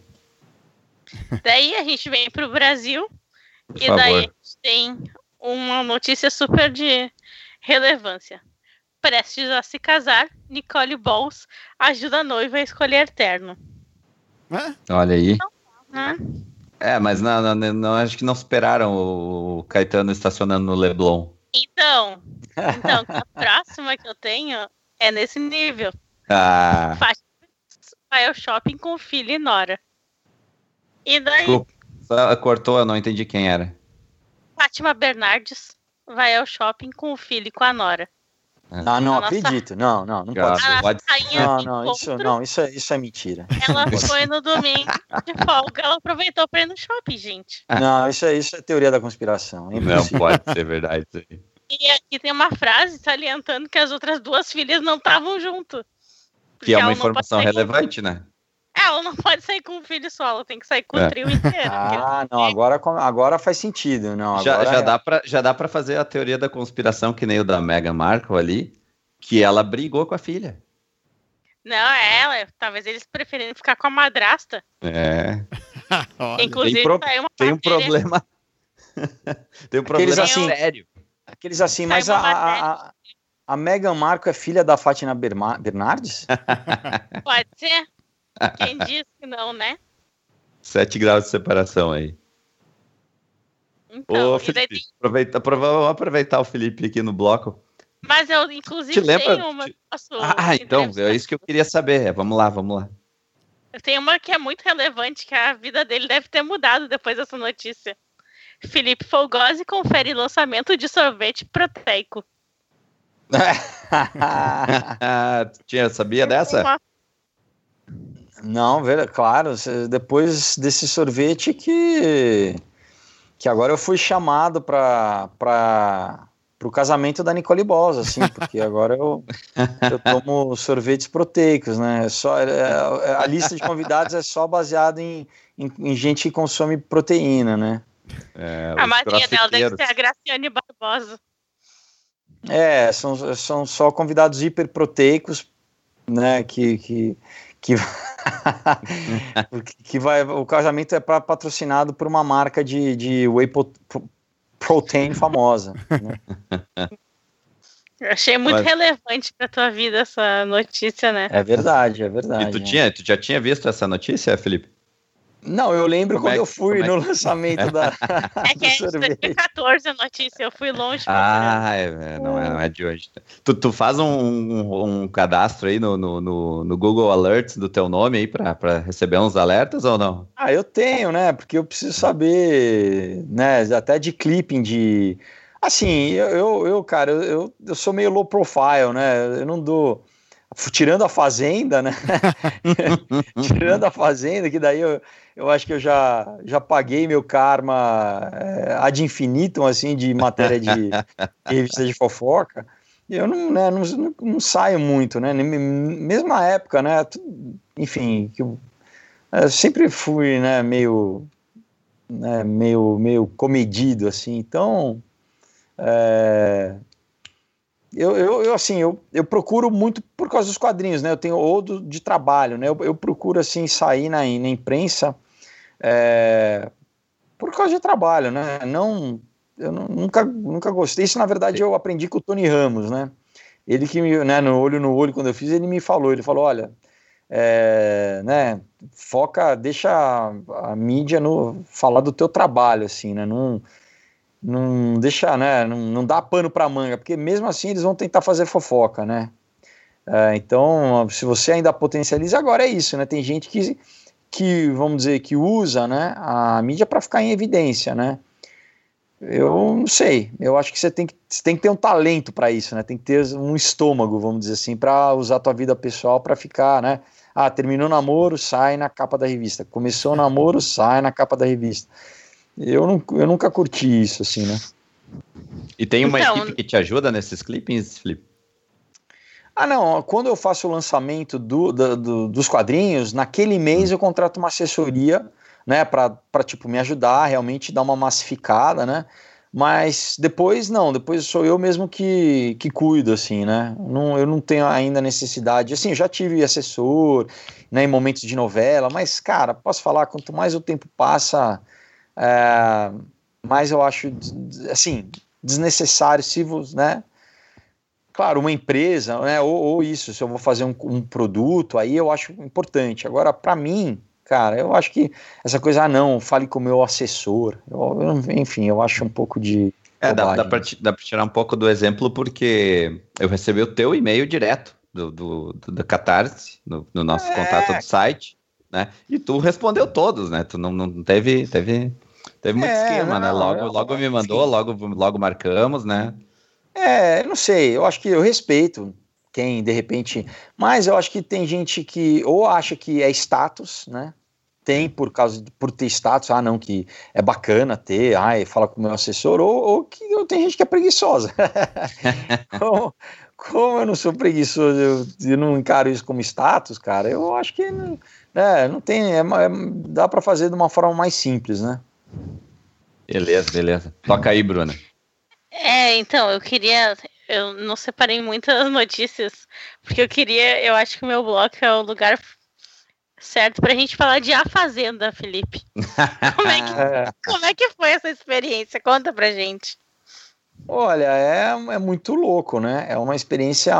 Daí a gente vem pro Brasil Por e favor. daí a gente tem uma notícia super de relevância. Prestes a se casar, Nicole Balls ajuda a noiva a escolher terno. Hã? Olha aí. Né? É, mas não, não, não, acho que não superaram o Caetano estacionando no Leblon. Então, então, a próxima que eu tenho é nesse nível. Ah, Fátima vai ao shopping com filho e nora. E daí, desculpa. Só cortou, eu não entendi quem era. Fátima Bernardes vai ao shopping com o filho e com a nora. Não, não acredito. Não, não, não pode ser. Pode- Não, não, isso, não, isso, é, isso é mentira. ela foi no domingo de folga, ela aproveitou pra ir no shopping, gente. Não, isso é, isso é teoria da conspiração. É Não pode ser verdade isso aí. E aqui tem uma frase salientando que as outras duas filhas não estavam junto. Que é uma informação relevante, né? É, ela não pode sair com um filho só, ela tem que sair com É. o trio inteiro. Ah, não, agora, agora faz sentido. Não, Já, agora já, é- dá pra, já dá pra fazer a teoria da conspiração, que nem o da Meghan Markle ali, que ela brigou com a filha. Não, é ela. Talvez eles preferirem ficar com a madrasta. É, Olha. Inclusive, pro- saiu uma tem um problema. tem um problema assim- sério. Aqueles assim, Saiu mas a, a, a, Meghan Markle é filha da Fátima Bernardes? Pode ser. Quem diz que não, né? Sete graus de separação aí. Então, Ô, daí Felipe, tem- aproveita, vamos aproveitar o Felipe aqui no bloco. mas eu, inclusive, Te lembra- tenho uma. te- posso Ah, então, é isso que eu queria saber. É, Vamos lá, vamos lá. Eu tenho uma que é muito relevante, que a vida dele deve ter mudado depois dessa notícia. Felipe Folgosi confere lançamento de sorvete proteico. Ah, tinha, sabia dessa? Uma- Não, velho, claro, depois desse sorvete que que agora eu fui chamado para para o casamento da Nicole Balls, assim, porque agora eu, eu tomo sorvetes proteicos, né? É Só, é- é- a lista de convidados é só baseada em, em, em gente que consome proteína, né? É, A madrinha dela deve ser a Graciane Barbosa. É, são, são só convidados hiperproteicos, né? Que, que, que, que vai. O casamento é pra, patrocinado por uma marca de, de whey pro- pro- protein famosa. né? Eu achei muito Mas- relevante pra tua vida essa notícia, né? É verdade, é E verdade. tu, né? tinha, tu já tinha visto essa notícia, Felipe? Não, eu lembro Como é quando eu que- fui é no lançamento da, É que é de sorvete. 2014 a notícia, eu fui longe. Ah, é, é, não, é, não é de hoje. Tu, tu faz um, um, um cadastro aí no, no, no, no Google Alerts do teu nome aí pra, pra receber uns alertas ou não? Ah, eu tenho, né? Porque eu preciso saber, né? Até de clipping de. Assim, eu, eu, eu, cara, eu- eu, eu sou meio low profile, né? Eu não dou. Tirando a Fazenda, né? Tirando a Fazenda, que daí eu, eu acho que eu já, já paguei meu karma é, ad infinitum, assim, de matéria de, de revista de fofoca. Eu não, né, não, não, não saio muito, né? Na época, né? Enfim, eu, eu sempre fui, né, meio, né, meio, meio comedido, assim. Então, é, eu, eu, eu, assim, eu, eu procuro muito por causa dos quadrinhos, né? Eu tenho ou do, de trabalho, né? Eu, eu procuro, assim, sair na, na imprensa é, por causa de trabalho, né? Não, eu nu- nunca, nunca gostei. Isso, na verdade, eu aprendi com o Tony Ramos, né? Ele que me, né, no olho no olho, quando eu fiz, ele me falou, ele falou, olha, é, né, foca, deixa a, a mídia no, falar do teu trabalho, assim, né? Não, não deixa, né? Não, não dá pano para manga, porque mesmo assim eles vão tentar fazer fofoca, né? É, então, se você ainda potencializa, agora é isso, né? Tem gente que, que vamos dizer, que usa, né, a mídia para ficar em evidência, né? eu não sei. Eu acho que você tem que, você tem que ter um talento para isso, né? Tem que ter um estômago, vamos dizer assim, para usar a tua vida pessoal para ficar, né? Ah, terminou o namoro, sai na capa da revista. Começou o namoro, sai na capa da revista. Eu, não, eu nunca curti isso, assim, né? E tem uma então, equipe que te ajuda nesses clippings, Felipe? Ah, não. Quando eu faço o lançamento do, do, do, dos quadrinhos, naquele mês eu contrato uma assessoria né, para tipo me ajudar, realmente dar uma massificada, né? Mas depois não, depois sou eu mesmo que, que cuido, assim, né? Não, eu não tenho ainda necessidade. Assim, já tive assessor, né, em momentos de novela, mas, cara, posso falar, quanto mais o tempo passa, é, mais eu acho, assim, desnecessário se né? Claro, uma empresa, né, ou, ou isso, se eu vou fazer um, um produto, aí eu acho importante. Agora, para mim, cara, eu acho que essa coisa, ah, não, fale com o meu assessor. Eu, eu, enfim, eu acho um pouco de. É, dá, dá para tirar um pouco do exemplo, porque eu recebi o teu e-mail direto do, do, do, do Catarse, no, no nosso é. contato do site, né? E tu respondeu todos, né? Tu não, não teve, teve, teve muito é, esquema, né? não, né? Logo, eu, logo me mandou, logo, logo marcamos, né? É, não sei, eu acho que eu respeito quem de repente. Mas eu acho que tem gente que ou acha que é status, né? tem por causa de, por ter status, ah, não, que é bacana ter, ai, fala com o meu assessor, ou, ou que eu, tem gente que é preguiçosa. como, como, eu não sou preguiçoso, eu, eu, não encaro isso como status, cara, eu acho que não, né, não tem, é, é, dá para fazer de uma forma mais simples, né? Beleza, beleza. Toca aí, Bruna. É, então, eu queria. Eu não separei muitas notícias, porque eu queria. Eu acho que o meu bloco é o lugar certo para a gente falar de A Fazenda, Felipe. Como é, que, como é que foi essa experiência? Conta pra gente. Olha, é, é muito louco, né? É uma experiência.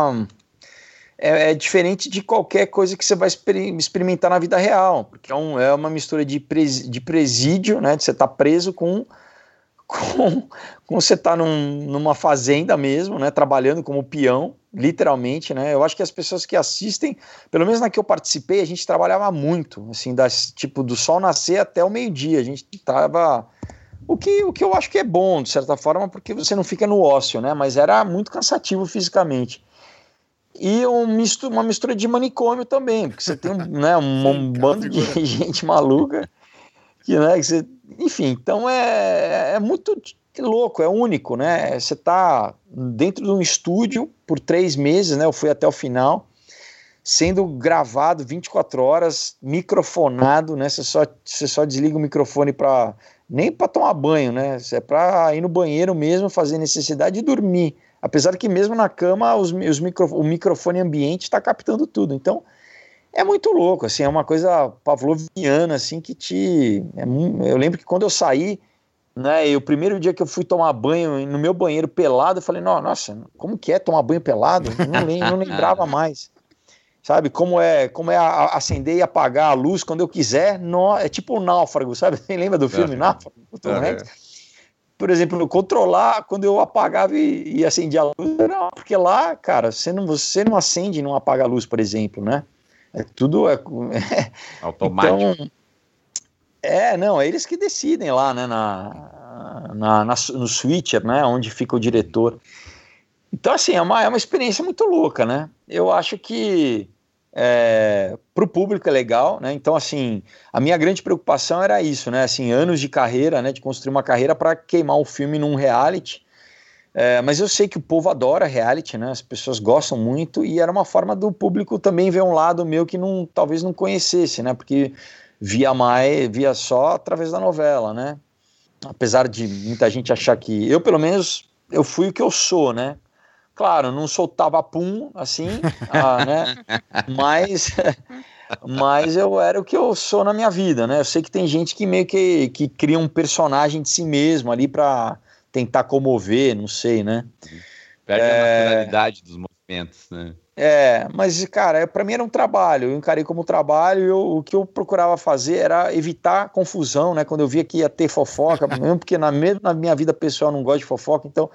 É, é diferente de qualquer coisa que você vai experimentar na vida real, porque é, um, é uma mistura de, pres, de presídio, né? De você estar tá preso com com, com você estar tá num, numa fazenda mesmo, né, trabalhando como peão, literalmente, né? Eu acho que as pessoas que assistem, pelo menos na que eu participei, a gente trabalhava muito, assim, das, tipo do sol nascer até o meio-dia. A gente tava o que, o que eu acho que é bom, de certa forma, porque você não fica no ócio, né? Mas era muito cansativo fisicamente. E um misto, uma mistura de manicômio também, porque você tem né, um, um bando de gente maluca que, né, que você enfim, então é, é muito louco, é único, né? Você está dentro de um estúdio por três meses, né? Eu fui até o final, sendo gravado 24 horas, microfonado, né? Você só, você só desliga o microfone para nem para tomar banho, né? É para ir no banheiro mesmo, fazer necessidade e dormir. Apesar que mesmo na cama os, os micro, o microfone ambiente está captando tudo. Então é muito louco, assim, é uma coisa pavloviana, assim, que te... É, eu lembro que quando eu saí, né, e o primeiro dia que eu fui tomar banho no meu banheiro pelado, eu falei, nossa, como que é tomar banho pelado? não, não lembrava mais. Sabe, como é, como é acender e apagar a luz quando eu quiser, no, é tipo um náufrago, sabe? Você lembra do filme Náufrago? Por exemplo, controlar quando eu apagava e, e acendia a luz, não, porque lá, cara, você não, você não acende e não apaga a luz, por exemplo, né? É tudo é, é, automático. Então, é, não, é eles que decidem lá, né, na, na, na, no switcher, né, onde fica o diretor. Então, assim, é uma, é uma experiência muito louca, né? Eu acho que é, para o público é legal, né? Então, assim, a minha grande preocupação era isso, né? Assim, anos de carreira, né? De construir uma carreira para queimar o filme num reality é, mas eu sei que o povo adora reality, né? As pessoas gostam muito e era uma forma do público também ver um lado meu que não, talvez não conhecesse, né? Porque via mais, via só através da novela, né? Apesar de muita gente achar que eu, pelo menos, eu fui o que eu sou, né? Claro, não soltava pum assim, ah, né? Mas, mas eu era o que eu sou na minha vida, né? Eu sei que tem gente que meio que, que cria um personagem de si mesmo ali para tentar comover, não sei, né? Perde é... a naturalidade dos movimentos, né? É, mas, cara, para mim era um trabalho, eu encarei como trabalho e o que eu procurava fazer era evitar confusão, né? Quando eu via que ia ter fofoca, mesmo porque na, mesmo na minha vida pessoal eu não gosto de fofoca, então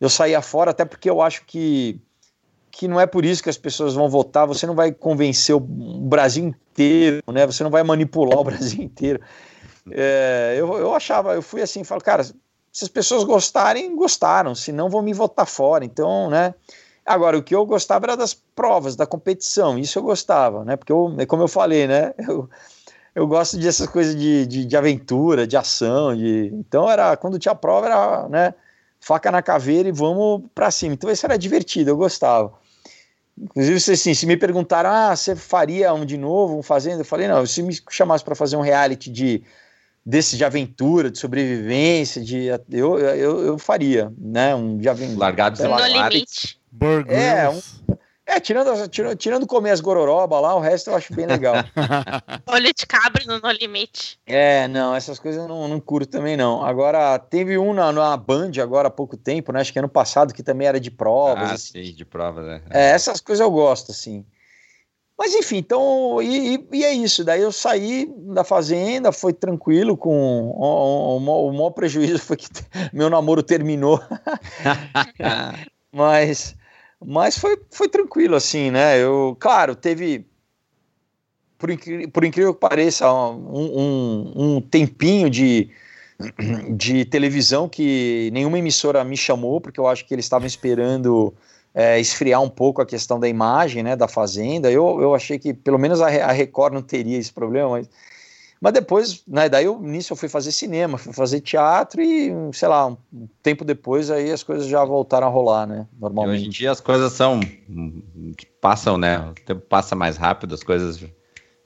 eu saía fora, até porque eu acho que, que não é por isso que as pessoas vão votar, você não vai convencer o Brasil inteiro, né? Você não vai manipular o Brasil inteiro. É, eu, eu achava, eu fui assim, falo, cara, se as pessoas gostarem, gostaram, se não vão me votar fora. Então, né? Agora, o que eu gostava era das provas, da competição, isso eu gostava, né? Porque, eu, como eu falei, né? Eu, eu gosto dessas coisas de, de, de, aventura, de ação, de... então era, quando tinha prova, era, né? Faca na caveira e vamos para cima. Então isso era divertido, eu gostava. Inclusive, assim, se me perguntaram, ah, você faria um de novo, um fazendo? Eu falei, não, se me chamasse para fazer um reality de desse de aventura, de sobrevivência, de eu, eu, eu faria, né? Um de aventura. Largados no limite. Burgers. É, um, é tirando, tirando, tirando comer as gororoba lá, o resto eu acho bem legal. Olho de cabra no No Limite. É, não, essas coisas eu não, não curto também não. Agora, teve um na, na Band agora há pouco tempo, né? Acho que ano passado, que também era de provas. Ah, assim. sim, de provas, né? É, essas coisas eu gosto, assim. Mas enfim, então, e, e, é isso. Daí eu saí da fazenda, foi tranquilo, com o, o, o, o maior prejuízo foi que meu namoro terminou. mas mas foi, foi tranquilo, assim, né? Eu, claro, teve, por, incrível, por incrível que pareça, um, um, um tempinho de, de televisão que nenhuma emissora me chamou, porque eu acho que eles estavam esperando é, esfriar um pouco a questão da imagem, né, da Fazenda. Eu, eu achei que pelo menos a, a Record não teria esse problema, mas, mas depois, né, daí eu, nisso eu fui fazer cinema, fui fazer teatro e, sei lá, um tempo depois aí as coisas já voltaram a rolar, né, normalmente. E hoje em dia as coisas são, passam, né, o tempo passa mais rápido, as coisas...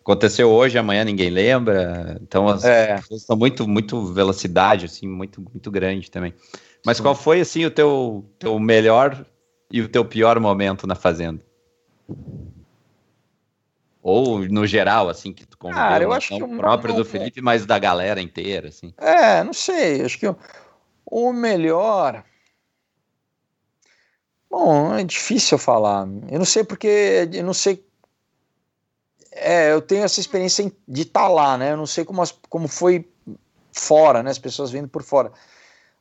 Aconteceu hoje, amanhã ninguém lembra, então as é. coisas são muito, muito velocidade, assim, muito, muito grande também. Mas Sim. qual foi, assim, o teu, teu melhor e o teu pior momento na Fazenda? Ou no geral, assim, que tu conviveu, Cara, eu acho que o próprio do Felipe, mas da galera inteira, assim. É, não sei, acho que o, o melhor... Bom, é difícil falar. Eu não sei porque, eu não sei... É, eu tenho essa experiência de estar tá lá, né? Eu não sei como, as, como foi fora, né? As pessoas vindo por fora.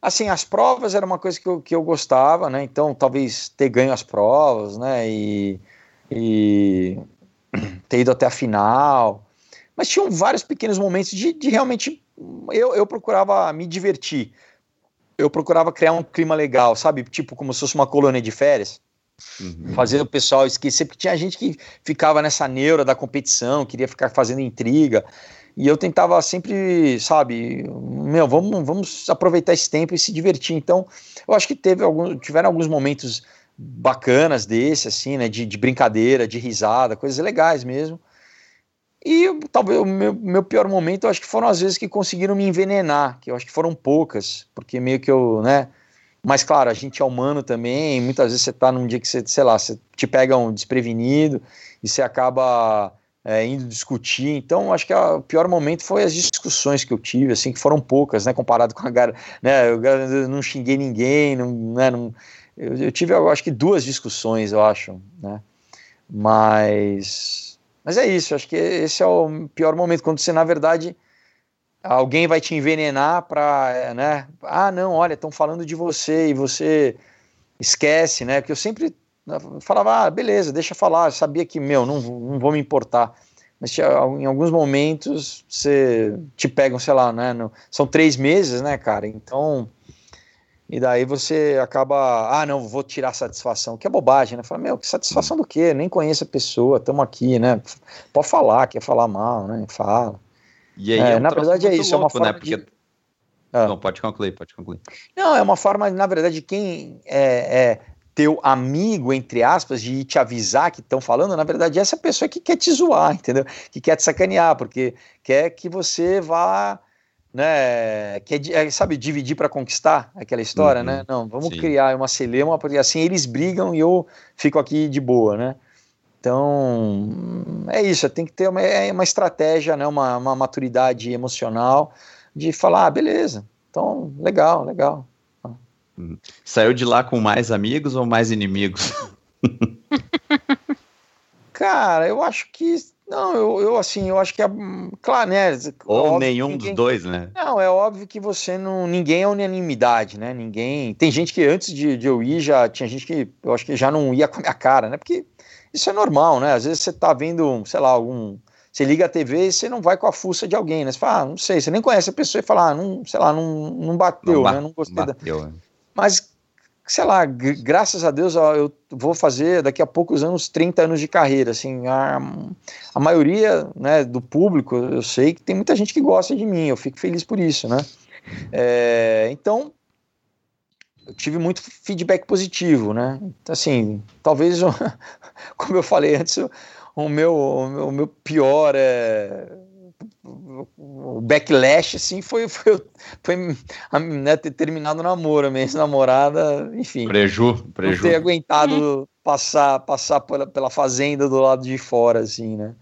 Assim, as provas era uma coisa que eu, que eu gostava, né? Então, talvez ter ganho as provas, né? E, e ter ido até a final. Mas tinham vários pequenos momentos de, de realmente. Eu, eu procurava me divertir. Eu procurava criar um clima legal, sabe? Tipo, como se fosse uma colônia de férias. Uhum. Fazer o pessoal esquecer, porque tinha gente que ficava nessa neura da competição, queria ficar fazendo intriga. E eu tentava sempre, sabe, meu, vamos, vamos aproveitar esse tempo e se divertir. Então, eu acho que teve alguns, tiveram alguns momentos bacanas desse, assim, né, de, de brincadeira, de risada, coisas legais mesmo. E talvez o meu, meu pior momento, eu acho que foram as vezes que conseguiram me envenenar, que eu acho que foram poucas, porque meio que eu, né, mas claro, a gente é humano também, muitas vezes você tá num dia que você, sei lá, você te pega um desprevenido e você acaba é, indo discutir. Então, acho que o pior momento foi as discussões que eu tive, assim, que foram poucas, né, comparado com a cara, né, eu não xinguei ninguém, não, né, não, eu, eu, tive, eu acho que duas discussões, eu acho, né, mas, mas é isso, acho que esse é o pior momento, quando você, na verdade, alguém vai te envenenar para, né, ah, não, olha, estão falando de você e você esquece, né, porque eu sempre falava, ah, beleza, deixa falar. Eu sabia que, meu, não, não vou me importar. Mas em alguns momentos você te pegam, sei lá, né? No, são três meses, né, cara? Então. E daí você acaba, ah, não, vou tirar satisfação, que é bobagem, né? Fala, meu, que satisfação do quê? Nem conheço a pessoa, estamos aqui, né? Pode falar, quer falar mal, né? Fala. E aí, é, é um na verdade é isso, louco, é uma forma né? Porque... de... Ah. Não, pode concluir, pode concluir. Não, é uma forma, na verdade, quem é, é teu amigo, entre aspas, de te avisar que estão falando, na verdade, essa pessoa que quer te zoar, entendeu? Que quer te sacanear, porque quer que você vá, né? Quer, é, sabe, dividir para conquistar aquela história, né? uhum, né? Não, vamos sim. criar uma celema, porque assim eles brigam e eu fico aqui de boa, né? Então, é isso, tem que ter uma, é uma estratégia, né? uma, uma maturidade emocional de falar, ah, beleza, então, legal, legal. Saiu de lá com mais amigos ou mais inimigos? Cara, eu acho que. Não, eu, eu assim, eu acho que é. Claro, né? Ou nenhum ninguém, dos dois, né? Não, é óbvio que você não. Ninguém é unanimidade, né? Ninguém. Tem gente que antes de, de eu ir já. Tinha gente que eu acho que já não ia com a minha cara, né? Porque isso é normal, né? Às vezes você tá vendo, sei lá, algum Você liga a TV e você não vai com a fuça de alguém, né? Você fala, ah, não sei, você nem conhece a pessoa e fala, ah, não, sei lá, não, não bateu, não ba né? Não gostei bateu, da... Mas, sei lá, graças a Deus eu vou fazer daqui a poucos anos 30 anos de carreira, assim, a, a maioria né, do público, eu sei que tem muita gente que gosta de mim, eu fico feliz por isso, né? É, então, eu tive muito feedback positivo, né? Assim, talvez, como eu falei antes, o meu, o meu pior é, o backlash assim foi foi, foi né, ter terminado o namoro, minha ex-namorada, enfim. Preju, preju. ter aguentado passar passar pela, pela fazenda do lado de fora assim, né?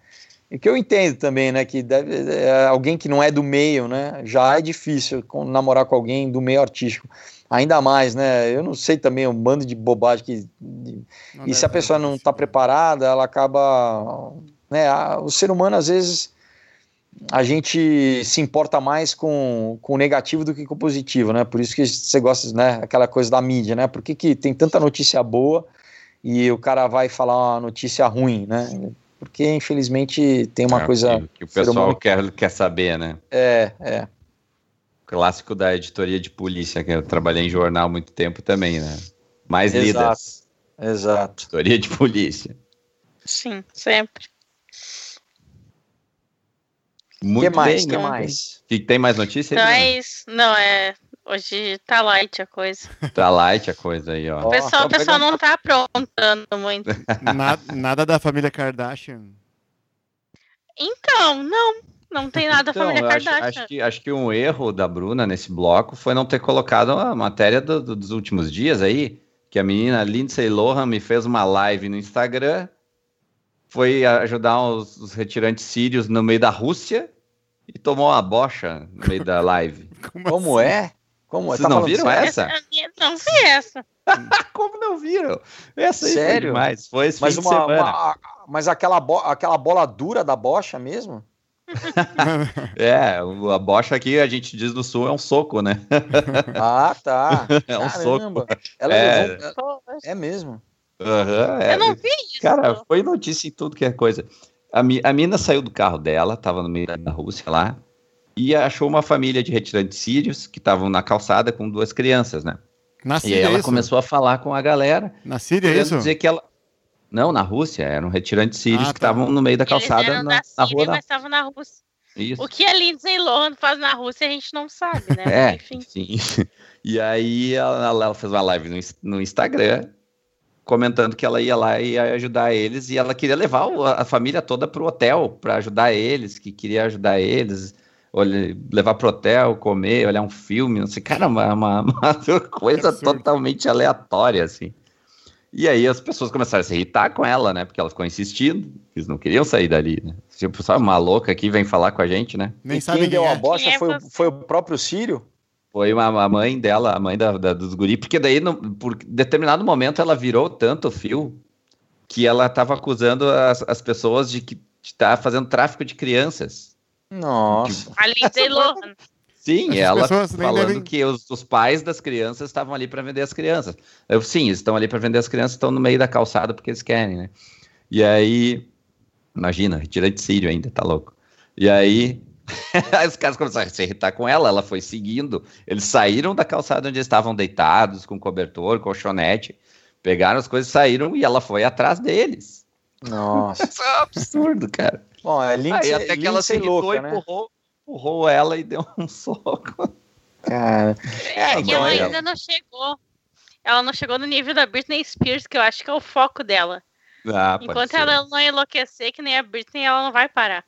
E que eu entendo também, né, que deve, é, alguém que não é do meio, né, já é difícil namorar com alguém do meio artístico ainda mais, né? Eu não sei também um bando de bobagem que e se a pessoa não está preparada, ela acaba, né? A, o ser humano às vezes a gente se importa mais com, com o negativo do que com o positivo, né? Por isso que você gosta, né? Aquela coisa da mídia, né? Por que, que tem tanta notícia boa e o cara vai falar uma notícia ruim, né? Porque infelizmente tem uma é, coisa que, que o pessoal quer, quer saber, né? É, é clássico da editoria de polícia, que eu trabalhei em jornal há muito tempo também, né? Mais Exato. lidas. Exato. Editoria de polícia. Sim, sempre. Muito que mais? Bem, que mais? Que tem mais notícias? Não é isso. Não, é. Hoje tá light a coisa. Tá light a coisa aí, ó. O pessoal, o pessoal não tá aprontando muito. nada, nada da família Kardashian. Então, não. Não tem nada então, família Kardashian. Acho, acho, que, acho que um erro da Bruna nesse bloco foi não ter colocado a matéria do, do, dos últimos dias aí, que a menina Lindsay Lohan me fez uma live no Instagram, foi ajudar os, os retirantes sírios no meio da Rússia e tomou uma bocha no meio da live. Como, Como é? Como é? Vocês tá não viram sério? essa? Não vi essa. Como não viram? Essa aí Sério? foi demais. Foi esse mas fim uma, de semana. Uma, mas aquela, bo aquela bola dura da bocha mesmo? é, a bocha aqui a gente diz no sul é um soco, né? ah, tá. É um Caramba. soco. Ela é, levou... é mesmo. Uhum, é. Eu não vi isso. Cara, foi notícia em tudo que é coisa. A, a mina saiu do carro dela, tava no meio da Rússia lá, e achou uma família de retirantes sírios que estavam na calçada com duas crianças, né? Na e aí ela isso? começou a falar com a galera. Na Síria, é isso? dizer que ela, não, na Rússia, eram retirantes sírios ah, que estavam tá. no meio da calçada na, na rua. Mas estavam na Rússia. Isso. O que a Lindsay Lohan faz na Rússia a gente não sabe, né? É, Enfim. sim. E aí ela, ela, fez uma live no, no Instagram comentando que ela ia lá e ia ajudar eles e ela queria levar a família toda para o hotel para ajudar eles, que queria ajudar eles, olha, levar pro hotel, comer, olhar um filme, não sei, cara, uma, uma, uma coisa totalmente aleatória, assim. E aí as pessoas começaram a se irritar com ela, né? Porque ela ficou insistindo, eles não queriam sair dali, né? Tipo, sabe, uma louca aqui vem falar com a gente, né? Nem e sabe quem deu é. a bocha foi, o, foi o próprio Sírio? Foi uma, a mãe dela, a mãe da, da, dos guri, porque daí, no, por determinado momento, ela virou tanto o fio que ela estava acusando as, as pessoas de que estar tá fazendo tráfico de crianças. Nossa. A Lindsay Lohan. Sim, As ela falando devem... que os, os, pais das crianças estavam ali para vender as crianças. Eu, sim, eles estão ali para vender as crianças, estão no meio da calçada porque eles querem, né? E aí, imagina, retirante sírio ainda, tá louco. E aí, aí os caras começaram a se irritar com ela, ela foi seguindo. Eles saíram da calçada onde estavam deitados, com cobertor, colchonete, pegaram as coisas, saíram e ela foi atrás deles. Nossa. Isso é um absurdo, cara. Bom, é Lindsay, aí até que ela se irritou louca, e né? empurrou, empurrou ela e deu um soco. Cara. É, é então ela ainda não chegou. Ela não chegou no nível da Britney Spears, que eu acho que é o foco dela. Ah, Enquanto ela não enlouquecer, que nem a Britney, ela não vai parar.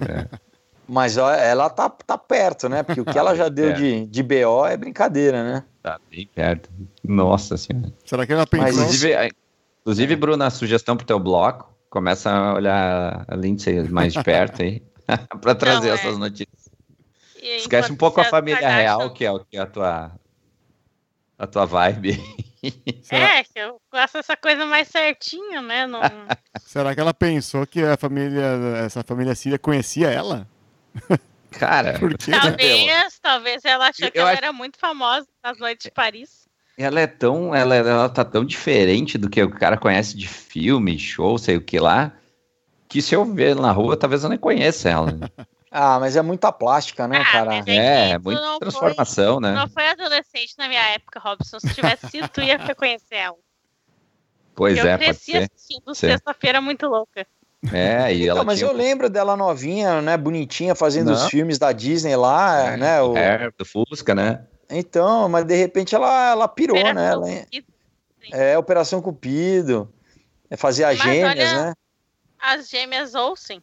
É. Mas ó, ela tá, tá perto, né? Porque o que ela já deu de, de BO é brincadeira, né? Tá bem perto. Nossa senhora. Será que ela pensou? Mas, inclusive, inclusive, Bruna, sugestão pro teu bloco. Começa a olhar a Lindsay mais de perto aí. para trazer Não, é. essas notícias. E Esquece um pouco a família real, que é, que é a tua, a tua vibe. É, que eu gosto dessa coisa mais certinha, né? Não... Será que ela pensou que a família, essa família síria conhecia ela? Cara, talvez, talvez ela achou que ela acho... era muito famosa nas noites de Paris. Ela é tão, ela, ela tá tão diferente do que o cara conhece de filme, show, sei o que lá, que se eu ver na rua, talvez eu nem conheça ela. né? Ah, mas é muita plástica, né, Ah, cara? É, tu muita transformação, foi, né? Não foi adolescente na minha época, Robson. Se tivesse sido, tu ia reconhecer ela. Pois eu é, pode cresci ser. assistindo. Sexta-feira Muito Louca. É, e ela Não, mas tinha eu lembro dela novinha, né, bonitinha, fazendo os Não. filmes da Disney lá, É, né? o- Hair do Fusca, né? Então, mas de repente ela, ela pirou, né? Operação Ela, Cupido. é, Operação Cupido, é, fazia Mas gêmeas, olha- né? As gêmeas Olsen.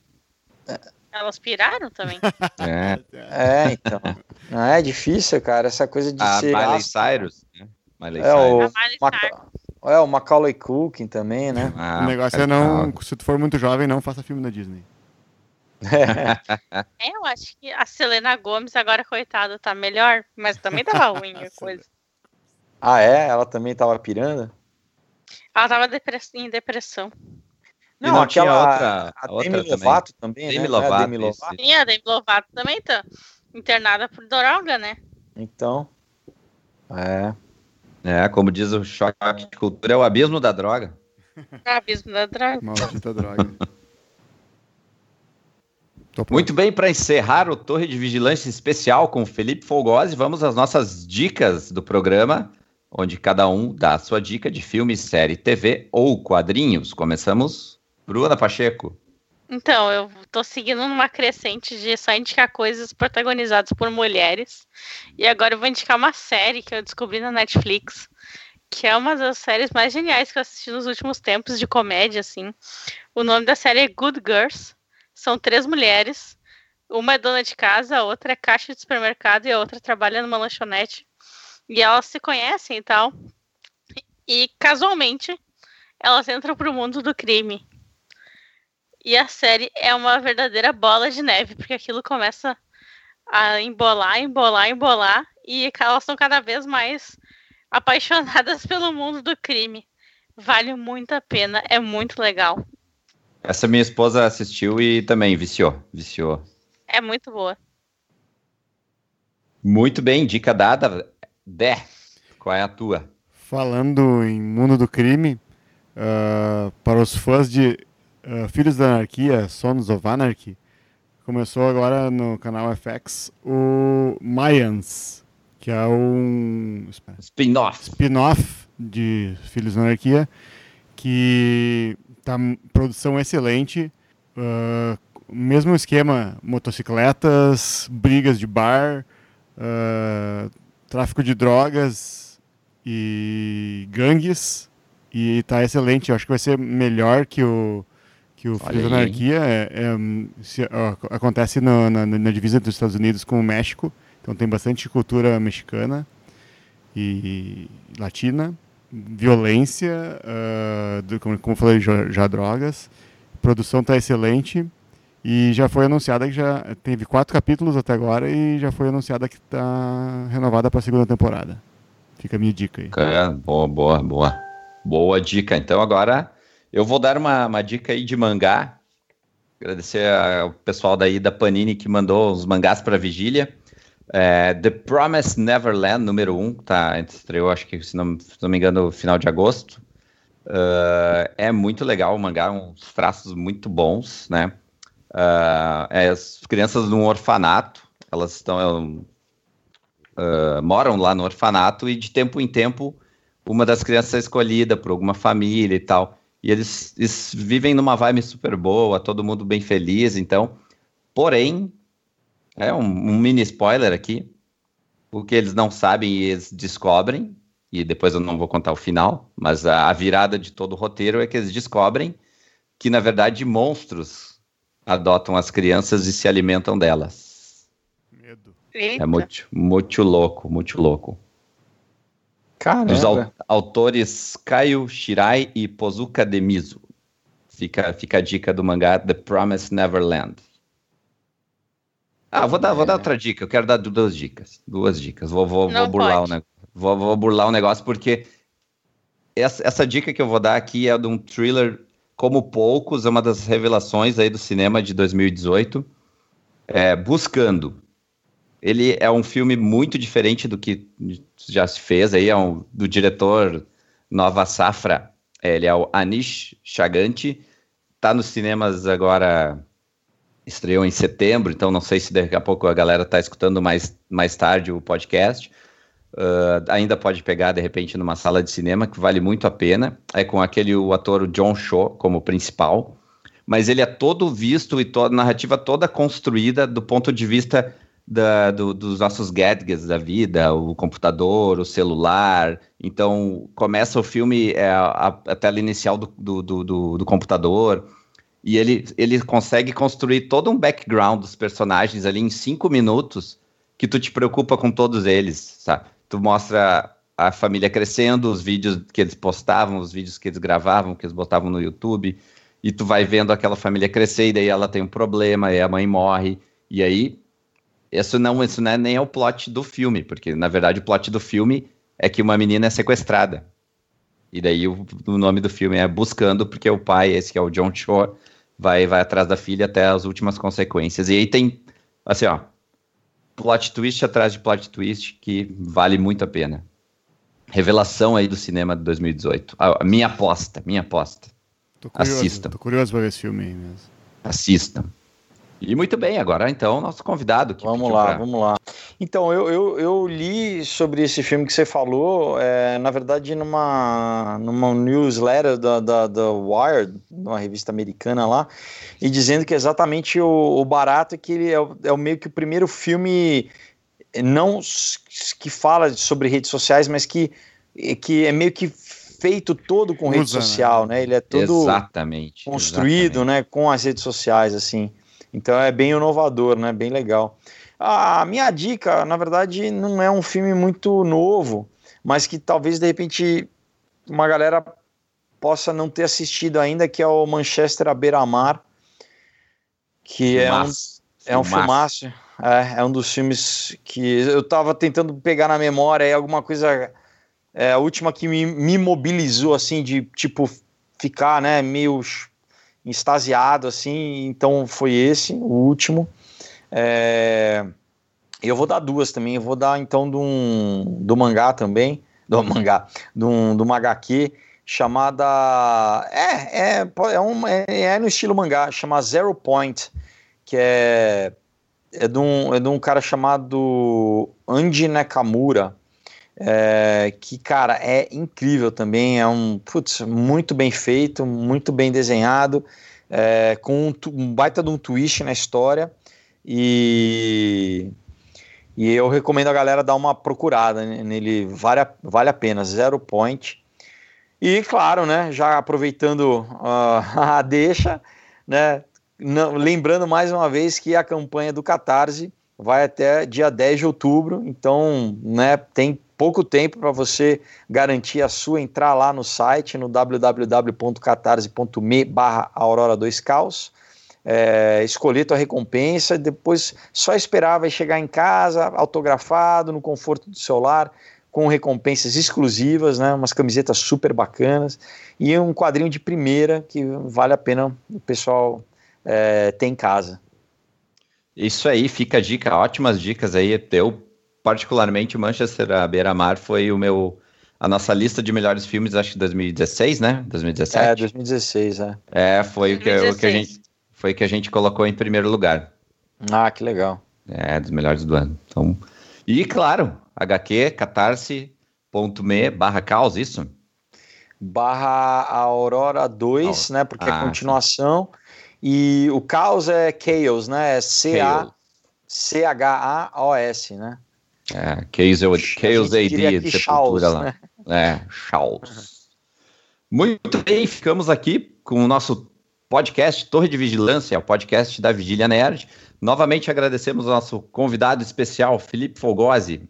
Elas piraram também. É. É, então. Não, é difícil, cara, essa coisa de A ser Miley. Cyrus. né? Miley É, o, A Miley Maca... é, o Macaulay Culkin também, né? Ah, o negócio é não, se tu for muito jovem, não faça filme da Disney. É, eu acho que a Selena Gomes agora, coitada, tá melhor, mas também tava ruim a coisa. Ah, é? Ela também tava pirando? Ela tava depress- em depressão. E não tinha outra- a outra Demi também. Lovato também, Demi né? Não é a Lovato, Demi isso. Lovato? E a Demi Lovato também tá internada por droga, né? Então, é. É, como diz o choque de cultura, é o abismo da droga. O abismo da droga. Maldita droga. Muito bem, para encerrar o Torre de Vigilância Especial com o Felipe Folgose, vamos às nossas dicas do programa, onde cada um dá a sua dica de filme, série, TV ou quadrinhos. Começamos, Bruna Pacheco. Então, eu tô seguindo numa crescente de só indicar coisas protagonizadas por mulheres. E agora eu vou indicar uma série que eu descobri na Netflix, que é uma das séries mais geniais que eu assisti nos últimos tempos de comédia, assim. O nome da série é Good Girls. São três mulheres. Uma é dona de casa, a outra é caixa de supermercado e a outra trabalha numa lanchonete. E elas se conhecem e tal. E casualmente elas entram pro mundo do crime. E a série é uma verdadeira bola de neve, porque aquilo começa a embolar, embolar, embolar, e elas são cada vez mais apaixonadas pelo mundo do crime. Vale muito a pena, é muito legal. Essa minha esposa assistiu e também viciou, viciou. É muito boa. Muito bem, dica dada. Dé, qual é a tua? Falando em mundo do crime, ah, para os fãs de ah, Filhos da Anarquia, Sons of Anarchy, começou agora no canal FX o Mayans, que é um Spin-off. spin-off de Filhos da Anarquia, que tá produção excelente, ah, mesmo esquema, motocicletas, brigas de bar, ah, tráfico de drogas e gangues, e tá excelente, eu acho que vai ser melhor que o que o Olha Filhos da Anarquia é, é, hum, se- ó, acontece no- na, na divisa dos Estados Unidos com o México, então tem bastante cultura mexicana e latina, violência, ah, do- como, como falei, já, já drogas. A produção está excelente e já foi anunciada que já teve quatro capítulos até agora e já foi anunciada que está renovada para a segunda temporada. Fica a minha dica aí. É, boa, boa, boa. Boa dica. Então agora eu vou dar uma, uma dica aí de mangá. Agradecer ao pessoal daí da Panini que mandou os mangás para vigília. É, The Promised Neverland, número 1, um, tá, estreou acho que, se não, se não me engano, no final de agosto. Ah, é muito legal o mangá, uns traços muito bons, né? Ah, é, as crianças num orfanato, elas estão ah, moram lá no orfanato e de tempo em tempo uma das crianças é escolhida por alguma família e tal. E eles, eles vivem numa vibe super boa, todo mundo bem feliz, então. Porém, é um, um mini spoiler aqui. O que eles não sabem e eles descobrem, e depois eu não vou contar o final, mas a, a virada de todo o roteiro é que eles descobrem que, na verdade, monstros adotam as crianças e se alimentam delas. Medo. Eita. É muito, muito louco, muito louco. Dos au- Caramba. autores Kaio Shirai e Pozuka Demizu. Fica, fica a dica do mangá The Promised Neverland. Ah, vou dar, vou dar outra dica. Eu quero dar du- duas dicas. Duas dicas. Vou, vou, vou burlar o negócio. Vou, vou burlar o negócio porque essa, essa dica que eu vou dar aqui é de um thriller como poucos, é uma das revelações aí do cinema de 2018. É, Buscando. Ele é um filme muito diferente do que já se fez aí, é um, do diretor Nova Safra. Ele é o Anish Chaganti. tá nos cinemas agora, estreou em setembro, então não sei se daqui a pouco a galera tá escutando mais, mais tarde o podcast. Uh, ainda pode pegar de repente numa sala de cinema que vale muito a pena. É com aquele o ator John Cho como principal, mas ele é todo visto e toda narrativa toda construída do ponto de vista da, do, dos nossos gadgets da vida, o computador, o celular. Então começa o filme é, a, a, tela inicial do, do, do, do computador e ele, ele consegue construir todo um background dos personagens ali em cinco minutos que tu te preocupa com todos eles, sabe? tu mostra a família crescendo, os vídeos que eles postavam, os vídeos que eles gravavam, que eles botavam no YouTube, e tu vai vendo aquela família crescer, e daí ela tem um problema, e a mãe morre, e aí isso não, isso não é nem é o plot do filme, porque na verdade o plot do filme é que uma menina é sequestrada. E daí o, o nome do filme é Buscando, porque o pai, esse que é o John Shore, vai, vai atrás da filha até as últimas consequências. E aí tem, assim, ó, plot twist atrás de plot twist que vale muito a pena. Revelação aí do cinema de 2018. A, minha aposta, minha aposta. Tô curioso, Assistam. Tô curioso pra ver esse filme aí mesmo. Assistam. E muito bem, agora então, nosso convidado. vamos lá, pra... vamos lá. Então, eu, eu, eu, li sobre esse filme que você falou, é, na verdade, numa, numa newsletter da, da, da Wired, uma revista americana lá, e dizendo que exatamente o, o barato é que ele é, é o meio que o primeiro filme, não que fala sobre redes sociais, mas que, que é meio que feito todo com Usa, rede né? social, né? Ele é todo exatamente, construído, exatamente. né, com as redes sociais, assim. Então é bem inovador, né? Bem legal. A minha dica, na verdade, não é um filme muito novo, mas que talvez de repente uma galera possa não ter assistido ainda, que é o Manchester à beira-mar, que é um, é um filmaço. É, é um dos filmes que eu estava tentando pegar na memória, é alguma coisa. É a última que me, me mobilizou, assim, de tipo ficar, né, meio extasiado, assim, então foi esse, o último. É... Eu vou dar duas também, eu vou dar então do, um, do mangá também, do mangá, do, do HQ chamada. É, é, é, um, é, é no estilo mangá, chama Zero Point, que é, é, de um, é de um cara chamado Andy Nakamura. É, que, cara, é incrível também, é um, putz, muito bem feito, muito bem desenhado, é, com um, um, baita de um twist na história, e, e eu recomendo a galera dar uma procurada nele, vale a, vale a pena, Zero Point, e claro, né, já aproveitando uh, a deixa, né, não, lembrando mais uma vez que a campanha do Catarse vai até dia 10 de outubro, então, né, tem pouco tempo para você garantir a sua, entrar lá no site, no www.catarse.me barra Aurora 2 Caos, é, escolher tua recompensa, depois só esperar, vai chegar em casa, autografado, no conforto do seu lar, com recompensas exclusivas, né, umas camisetas super bacanas e um quadrinho de primeira que vale a pena o pessoal é, ter em casa. Isso aí, fica a dica, ótimas dicas aí, teu particularmente, Manchester à beira-mar foi o meu a nossa lista de melhores filmes, acho que 2016, né? 2017. É, 2016, é. É, foi 2016. o que, o que a gente foi que a gente colocou em primeiro lugar. Ah, que legal. É, dos melhores do ano. Então, e claro, HQ catarse.me barra caos, isso? Barra Aurora 2, né? Porque é ah, é continuação. Sim. E o caos é Chaos, né? É C-A-C-H-A-O-S, né? É, Chaos, Chaos AD de Sepultura lá. Né? É, Chaos. Muito bem, ficamos aqui com o nosso podcast Torre de Vigilância, o podcast da Vigília Nerd. Novamente agradecemos ao nosso convidado especial, Felipe Fogosi.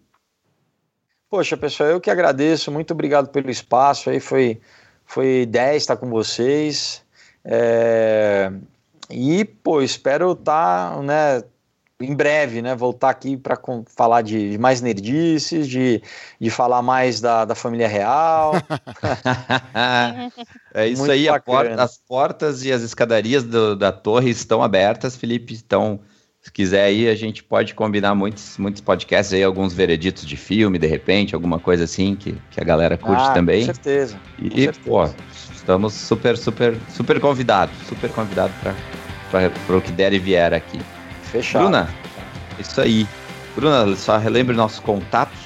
Poxa, pessoal, eu que agradeço, muito obrigado pelo espaço aí, foi, foi 10 estar com vocês. É... E, pô, espero estar, tá, né, em breve, né, voltar aqui para falar de, de, mais nerdices, de, de falar mais da, da família real. é isso Muito aí, porta, as portas e as escadarias do, da torre estão abertas, Felipe. Então, se quiser aí, a gente pode combinar muitos, muitos podcasts aí, alguns vereditos de filme, de repente, alguma coisa assim que, que a galera curte ah, também. Com certeza. E, com certeza. pô, Estamos super, super, super convidados. Super convidados para o que der e vier aqui. Fechado. Bruna, isso aí. Bruna, só relembre nossos contatos.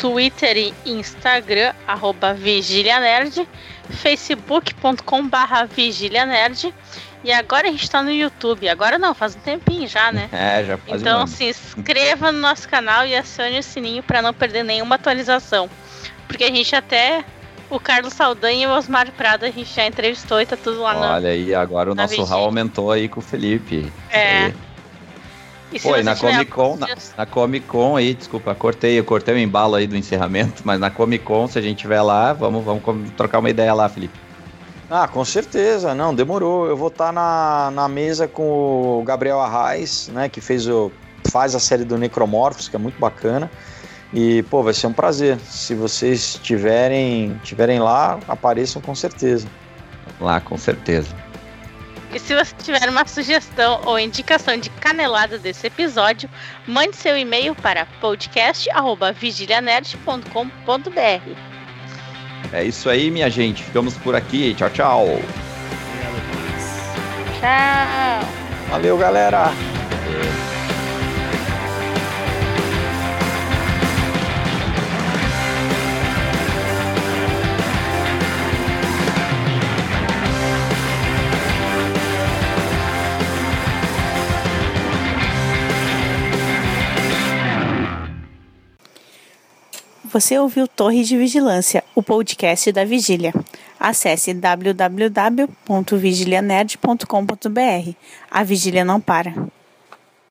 Twitter e Instagram, arroba Vigília Nerd, facebook.com barra Vigília Nerd. E agora a gente tá no YouTube. Agora não, faz um tempinho já, né? É, já faz Então um se inscreva no nosso canal e acione o sininho para não perder nenhuma atualização. Porque a gente até. O Carlos Saldanha e o Osmar Prado a gente já entrevistou e tá tudo lá no. Olha aí, agora o nosso hall aumentou aí com o Felipe. É. Aí. E Pô, e na Comic Con, na, na Comic Con aí, desculpa, cortei, eu cortei o embalo aí do encerramento, mas na Comic Con, se a gente tiver lá, vamos, vamos trocar uma ideia lá, Felipe. Ah, com certeza, não, demorou. Eu vou estar na, na mesa com o Gabriel Arraes, né, que fez o, faz a série do Necromorphos, que é muito bacana. E, pô, vai ser um prazer. Se vocês tiverem, tiverem lá, apareçam com certeza. Lá, com certeza. E se você tiver uma sugestão ou indicação de canelada desse episódio, mande seu e-mail para podcast.vigilianerd.com.br. É isso aí, minha gente. Ficamos por aqui. Tchau, tchau. Tchau! Valeu, galera! Você ouviu Torre de Vigilância, o podcast da Vigília. Acesse www.vigilianerd.com.br. A vigília não para.